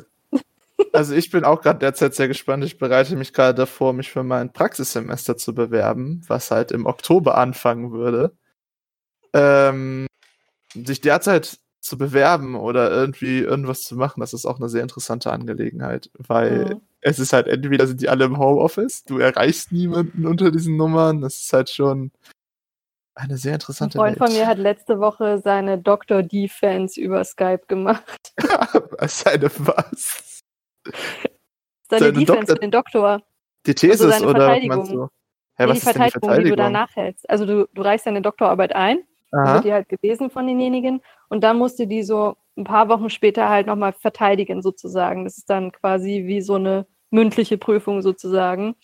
also ich bin auch gerade derzeit sehr gespannt. Ich bereite mich gerade davor, mich für mein Praxissemester zu bewerben, was halt im Oktober anfangen würde. Ähm, sich derzeit zu bewerben oder irgendwie irgendwas zu machen, das ist auch eine sehr interessante Angelegenheit, weil Mhm. es ist halt entweder sind die alle im Homeoffice, du erreichst niemanden unter diesen Nummern, das ist halt schon eine sehr Ein interessante Freund von Welt. mir hat letzte Woche seine Dr. D-Fans über Skype gemacht. Seine was? Deine Defense Doktor, für den Doktor. Die Thesis also oder was meinst du? Hä, was die, Verteidigung, die Verteidigung, die du danach hältst. Also du, du reichst deine Doktorarbeit ein, Aha. wird die halt gelesen von denjenigen und dann musst du die so ein paar Wochen später halt nochmal verteidigen sozusagen. Das ist dann quasi wie so eine mündliche Prüfung sozusagen,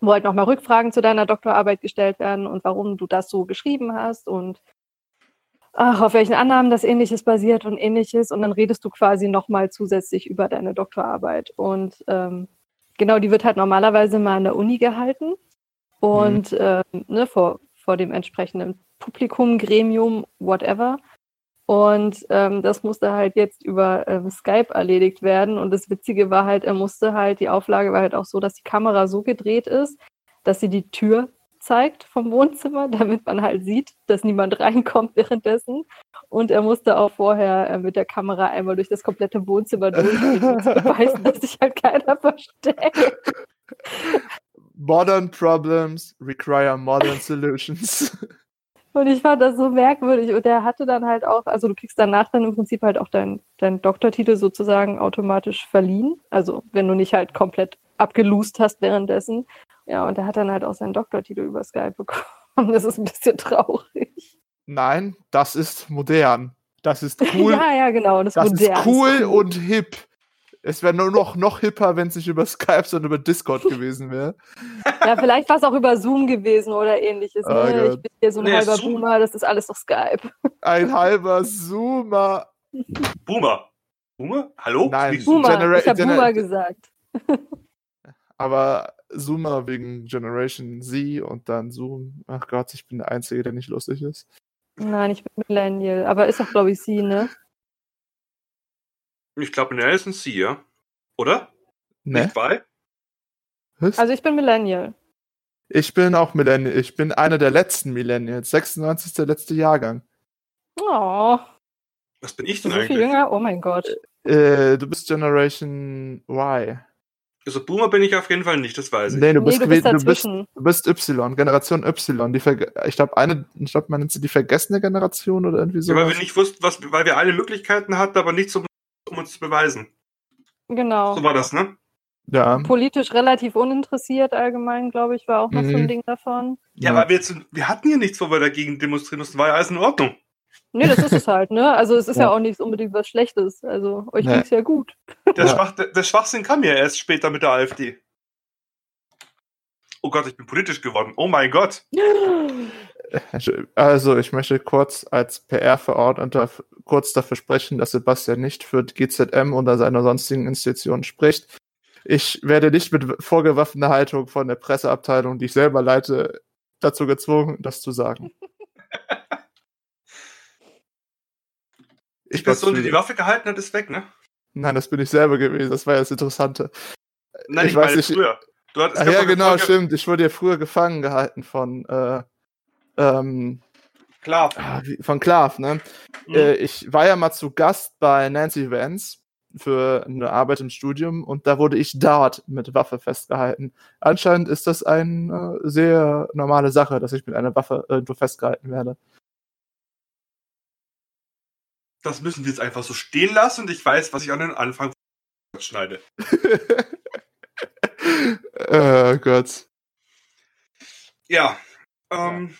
wo halt nochmal Rückfragen zu deiner Doktorarbeit gestellt werden und warum du das so geschrieben hast und ach, auf welchen Annahmen das ähnliches basiert und ähnliches. Und dann redest du quasi nochmal zusätzlich über deine Doktorarbeit. Und ähm, genau, die wird halt normalerweise mal an der Uni gehalten und mhm. ähm, ne, vor, vor dem entsprechenden Publikum, Gremium, whatever. Und ähm, das musste halt jetzt über ähm, Skype erledigt werden. Und das Witzige war halt, er musste halt, die Auflage war halt auch so, dass die Kamera so gedreht ist, dass sie die Tür zeigt vom Wohnzimmer, damit man halt sieht, dass niemand reinkommt währenddessen. Und er musste auch vorher äh, mit der Kamera einmal durch das komplette Wohnzimmer durchgehen, um zu beweisen, dass sich halt keiner versteckt. Modern problems require modern solutions. Und ich fand das so merkwürdig. Und er hatte dann halt auch, also du kriegst danach dann im Prinzip halt auch deinen dein Doktortitel sozusagen automatisch verliehen. Also wenn du nicht halt komplett abgelust hast währenddessen. Ja, und er hat dann halt auch seinen Doktortitel über Skype bekommen. Das ist ein bisschen traurig. Nein, das ist modern. Das ist cool. ja, ja, genau. Das, das ist cool und hip. Es wäre nur noch, noch hipper, wenn es nicht über Skype, sondern über Discord gewesen wäre. Ja, vielleicht war es auch über Zoom gewesen oder ähnliches. Oh ne? ich bin hier so ein nee, halber Zoom. Boomer, das ist alles auf Skype. Ein halber Zoomer. Boomer. Boomer? Hallo? Nein, Boomer. Genera ich habe Boomer gesagt. Aber Zoomer wegen Generation Z und dann Zoom. Ach Gott, ich bin der Einzige, der nicht lustig ist. Nein, ich bin Millennial. Aber ist doch, glaube ich, sie, ne? Ich glaube, ist C, ja? Oder? Ne? Nicht bei? Also ich bin Millennial. Ich bin auch Millennial. Ich bin einer der letzten Millennials. 96. der letzte Jahrgang. Oh. Was bin ich denn so eigentlich? Viel jünger? Oh mein Gott. Äh, du bist Generation Y. Also Boomer bin ich auf jeden Fall nicht, das weiß ich. Nee, du bist, nee, du, bist du, bist, du bist Y, Generation Y. Die ich glaube, eine, ich glaube, man nennt sie die vergessene Generation oder irgendwie so. Ja, weil wir nicht wussten, was, weil wir alle Möglichkeiten hatten, aber nichts, um, um uns zu beweisen. Genau. So war das, ne? Ja. Politisch relativ uninteressiert allgemein, glaube ich, war auch noch mhm. so ein mhm. Ding davon. Ja, ja, aber wir, jetzt, wir hatten hier nichts, wo wir dagegen demonstrieren mussten. War ja alles in Ordnung. Nee, das ist es halt, ne? Also es ist ja, ja auch nichts unbedingt was Schlechtes. Also euch nee. ging's ja gut. Der, Schwach, der, der Schwachsinn kam ja erst später mit der AfD. Oh Gott, ich bin politisch geworden. Oh mein Gott. Also, ich möchte kurz als PR-Verordneter kurz dafür sprechen, dass Sebastian nicht für GZM oder seine sonstigen Institutionen spricht. Ich werde nicht mit vorgewaffener Haltung von der Presseabteilung, die ich selber leite, dazu gezwungen, das zu sagen. Die Person, die die Waffe gehalten hat, ist weg, ne? Nein, das bin ich selber gewesen. Das war ja das Interessante. Nein, ich, ich weiß nicht. Früher. Du hattest ja, genau, stimmt. Ich wurde ja früher gefangen gehalten von äh, ähm, Klav. Ah, von Klav, ne? Mhm. Äh, ich war ja mal zu Gast bei Nancy Vance für eine Arbeit im Studium und da wurde ich dort mit Waffe festgehalten. Anscheinend ist das eine äh, sehr normale Sache, dass ich mit einer Waffe irgendwo festgehalten werde das müssen wir jetzt einfach so stehen lassen und ich weiß, was ich an den Anfang schneide. oh Gott. Ja. Ähm,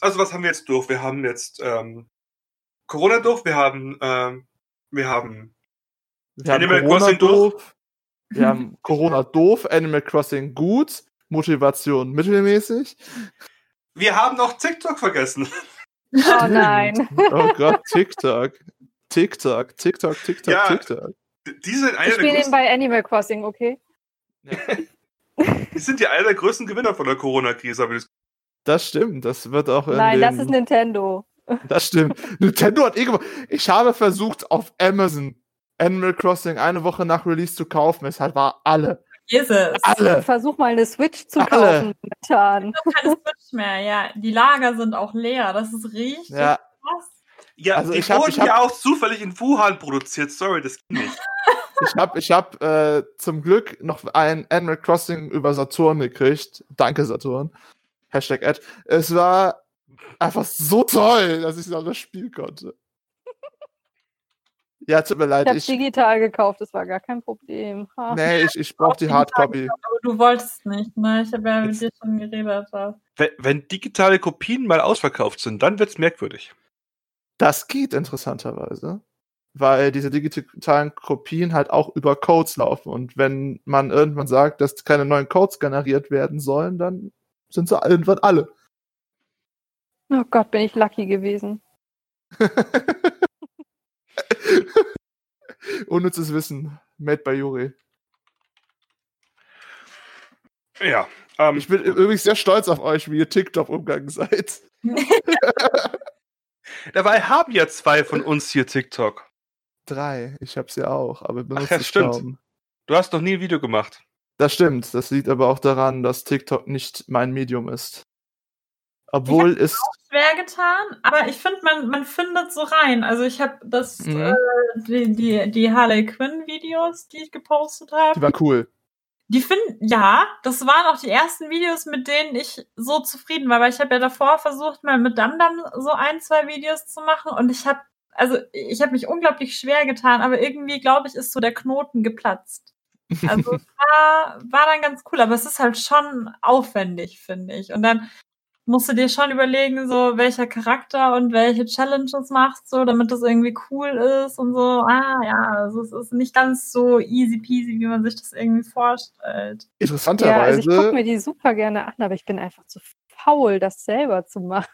also was haben wir jetzt durch? Wir haben jetzt ähm, Corona durch, wir haben ähm, wir haben wir Animal Corona Crossing doof. durch. Wir haben Corona doof, Animal Crossing gut, Motivation mittelmäßig. Wir haben noch TikTok vergessen. Oh nein. oh Gott, TikTok. TikTok, TikTok, TikTok, ja, TikTok. Die sind eine ich spiele ihn bei Animal Crossing, okay? Ja. die sind ja einer der größten Gewinner von der Corona-Krise. Das stimmt, das wird auch. Nein, das ist Nintendo. Das stimmt. Nintendo hat irgendwo. Ich habe versucht, auf Amazon Animal Crossing eine Woche nach Release zu kaufen. Es halt war alle. Jesus. Alle. Versuch mal eine Switch zu alle. kaufen momentan. Ich habe keine Switch mehr, ja. Die Lager sind auch leer. Das ist richtig ja. krass. Ja, also die ich hab, wurden ich hab, ja auch zufällig in Wuhan produziert. Sorry, das ging nicht. ich habe ich hab, äh, zum Glück noch ein Animal Crossing über Saturn gekriegt. Danke, Saturn. Hashtag Ad. Es war einfach so toll, dass ich noch das Spiel konnte. Ja, tut mir leid. Ich habe digital gekauft, das war gar kein Problem. Ha. Nee, ich, ich brauche die Hardcopy. Aber du wolltest nicht, ne? Ich habe ja mit dir schon geredet. Wenn, wenn, digitale Kopien mal ausverkauft sind, dann wird's merkwürdig. Das geht interessanterweise, weil diese digitalen Kopien halt auch über Codes laufen. Und wenn man irgendwann sagt, dass keine neuen Codes generiert werden sollen, dann sind sie irgendwann alle. Oh Gott, bin ich lucky gewesen. Unnützes Wissen. Made by Juri. Ja. Ähm, ich bin übrigens sehr stolz auf euch, wie ihr TikTok umgegangen seid. Dabei haben ja zwei von uns hier TikTok. Drei. Ich hab's ja auch, aber benutze Ach ja, stimmt. Kaum. Du hast noch nie ein Video gemacht. Das stimmt. Das liegt aber auch daran, dass TikTok nicht mein Medium ist. Obwohl ich es. Auch schwer getan, aber ich finde, man, man findet so rein. Also ich habe das, mhm. äh, die, die, die Harley Quinn-Videos, die ich gepostet habe. Die waren cool. Die finden, ja, das waren auch die ersten Videos, mit denen ich so zufrieden war, weil ich habe ja davor versucht, mal mit Damdam so ein, zwei Videos zu machen und ich habe, also ich habe mich unglaublich schwer getan, aber irgendwie, glaube ich, ist so der Knoten geplatzt. Also es war, war dann ganz cool, aber es ist halt schon aufwendig, finde ich. Und dann musst du dir schon überlegen, so welcher Charakter und welche Challenges machst du, damit das irgendwie cool ist und so. Ah ja, also es ist nicht ganz so easy peasy, wie man sich das irgendwie vorstellt. Interessanterweise. Ja, also ich gucke mir die super gerne an, aber ich bin einfach zu faul, das selber zu machen.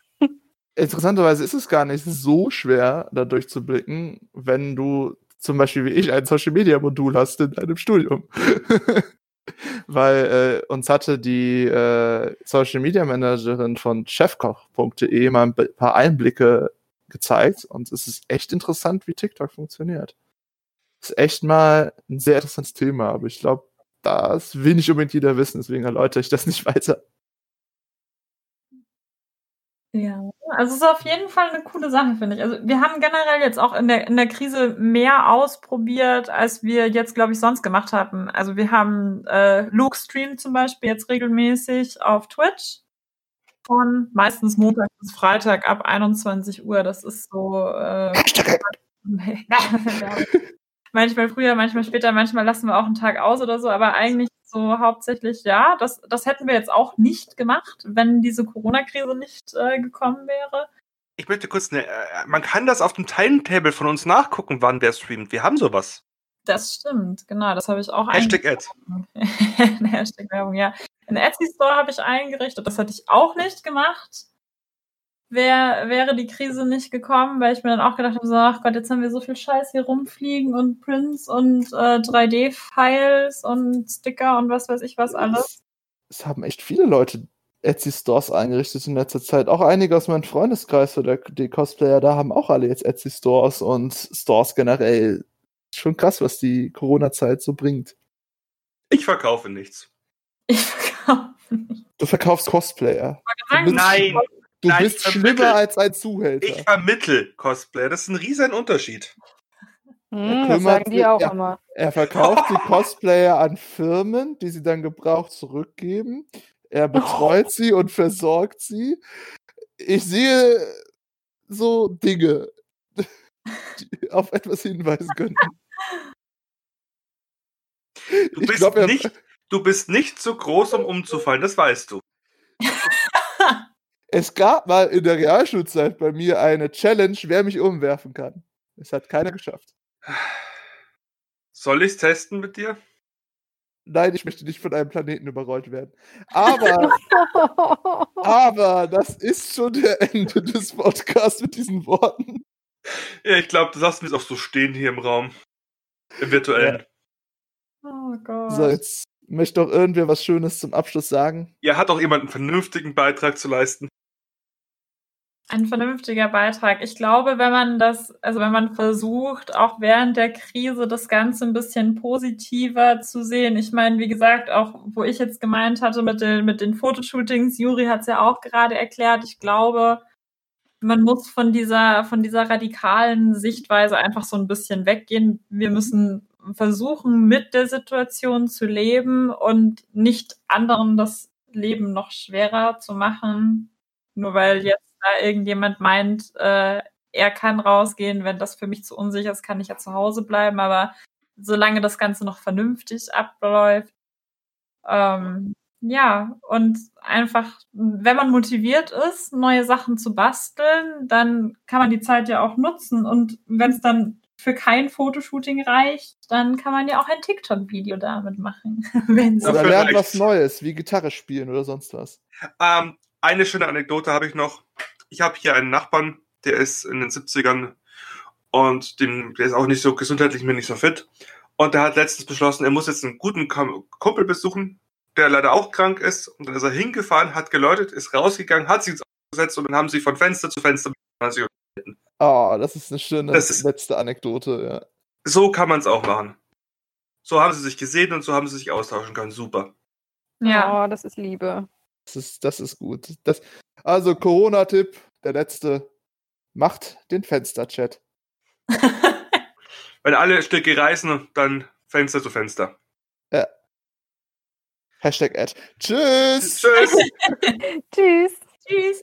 Interessanterweise ist es gar nicht so schwer, da durchzublicken, wenn du zum Beispiel wie ich ein Social Media Modul hast in deinem Studium. weil äh, uns hatte die äh, Social Media Managerin von chefkoch.de mal ein paar Einblicke gezeigt und es ist echt interessant, wie TikTok funktioniert. Ist echt mal ein sehr interessantes Thema, aber ich glaube, das will nicht unbedingt jeder wissen, deswegen erläutere ich das nicht weiter. Ja, also es ist auf jeden Fall eine coole Sache, finde ich. Also wir haben generell jetzt auch in der, in der Krise mehr ausprobiert, als wir jetzt, glaube ich, sonst gemacht hatten. Also wir haben äh, Luke Stream zum Beispiel jetzt regelmäßig auf Twitch. Von meistens Montag bis Freitag ab 21 Uhr. Das ist so. Äh, manchmal früher, manchmal später, manchmal lassen wir auch einen Tag aus oder so, aber eigentlich so hauptsächlich, ja, das, das hätten wir jetzt auch nicht gemacht, wenn diese Corona-Krise nicht äh, gekommen wäre. Ich möchte kurz, ne, man kann das auf dem Timetable von uns nachgucken, wann wer streamt. Wir haben sowas. Das stimmt, genau, das habe ich auch Hashtag Ad. Hashtag Werbung, ja. Ein Etsy Store habe ich eingerichtet, das hatte ich auch nicht gemacht wär, wäre die Krise nicht gekommen, weil ich mir dann auch gedacht habe, so, ach Gott, jetzt haben wir so viel Scheiß hier rumfliegen und Prints und äh, 3D-Files und Sticker und was weiß ich was alles. Es haben echt viele Leute Etsy-Stores eingerichtet in letzter Zeit. Auch einige aus meinem Freundeskreis oder die Cosplayer da haben auch alle jetzt Etsy-Stores und Stores generell. Schon krass, was die Corona-Zeit so bringt. Ich verkaufe nichts. Ich verkaufe nichts. Du verkaufst Cosplayer. Nein, Du Nein, bist schlimmer als ein Zuhälter. Ich vermittel Cosplay. Das ist ein riesen Unterschied. Hm, das sagen die auch er, immer. Er verkauft die Cosplayer an Firmen, die sie dann gebraucht zurückgeben. Er betreut oh. sie und versorgt sie. Ich sehe so Dinge, die auf etwas hinweisen könnten. Du bist, glaub, nicht, du bist nicht so groß, um umzufallen, das weißt du. Es gab mal in der Realschulzeit bei mir eine Challenge, wer mich umwerfen kann. Es hat keiner geschafft. Soll ich es testen mit dir? Nein, ich möchte nicht von einem Planeten überrollt werden. Aber, aber das ist schon der Ende des Podcasts mit diesen Worten. Ja, ich glaube, du sagst mir auch so stehen hier im Raum. Im virtuellen. Ja. Oh Gott. So, jetzt möchte doch irgendwer was Schönes zum Abschluss sagen. Ja, hat auch jemand einen vernünftigen Beitrag zu leisten? Ein vernünftiger Beitrag. Ich glaube, wenn man das, also wenn man versucht, auch während der Krise das Ganze ein bisschen positiver zu sehen. Ich meine, wie gesagt, auch wo ich jetzt gemeint hatte mit den, mit den Fotoshootings, Juri hat es ja auch gerade erklärt, ich glaube, man muss von dieser, von dieser radikalen Sichtweise einfach so ein bisschen weggehen. Wir müssen versuchen, mit der Situation zu leben und nicht anderen das Leben noch schwerer zu machen, nur weil jetzt da irgendjemand meint, äh, er kann rausgehen, wenn das für mich zu unsicher ist, kann ich ja zu Hause bleiben, aber solange das Ganze noch vernünftig abläuft, ähm, ja, und einfach, wenn man motiviert ist, neue Sachen zu basteln, dann kann man die Zeit ja auch nutzen. Und wenn es dann für kein Fotoshooting reicht, dann kann man ja auch ein TikTok-Video damit machen. oder lernt was Neues, wie Gitarre spielen oder sonst was. Ähm, eine schöne Anekdote habe ich noch. Ich habe hier einen Nachbarn, der ist in den 70ern und dem, der ist auch nicht so gesundheitlich mir nicht so fit. Und der hat letztens beschlossen, er muss jetzt einen guten Kumpel besuchen, der leider auch krank ist. Und dann ist er hingefahren, hat geläutet, ist rausgegangen, hat sich ins Auto gesetzt und dann haben sie von Fenster zu Fenster Oh, das ist eine schöne das ist, letzte Anekdote, ja. So kann man es auch machen. So haben sie sich gesehen und so haben sie sich austauschen können. Super. Ja, oh, das ist Liebe. Das ist, das ist gut. Das, also, Corona-Tipp, der letzte. Macht den Fensterchat. Wenn alle Stücke reißen, dann Fenster zu Fenster. Ja. Hashtag Ad. Tschüss. Tschüss. Tschüss. Tschüss.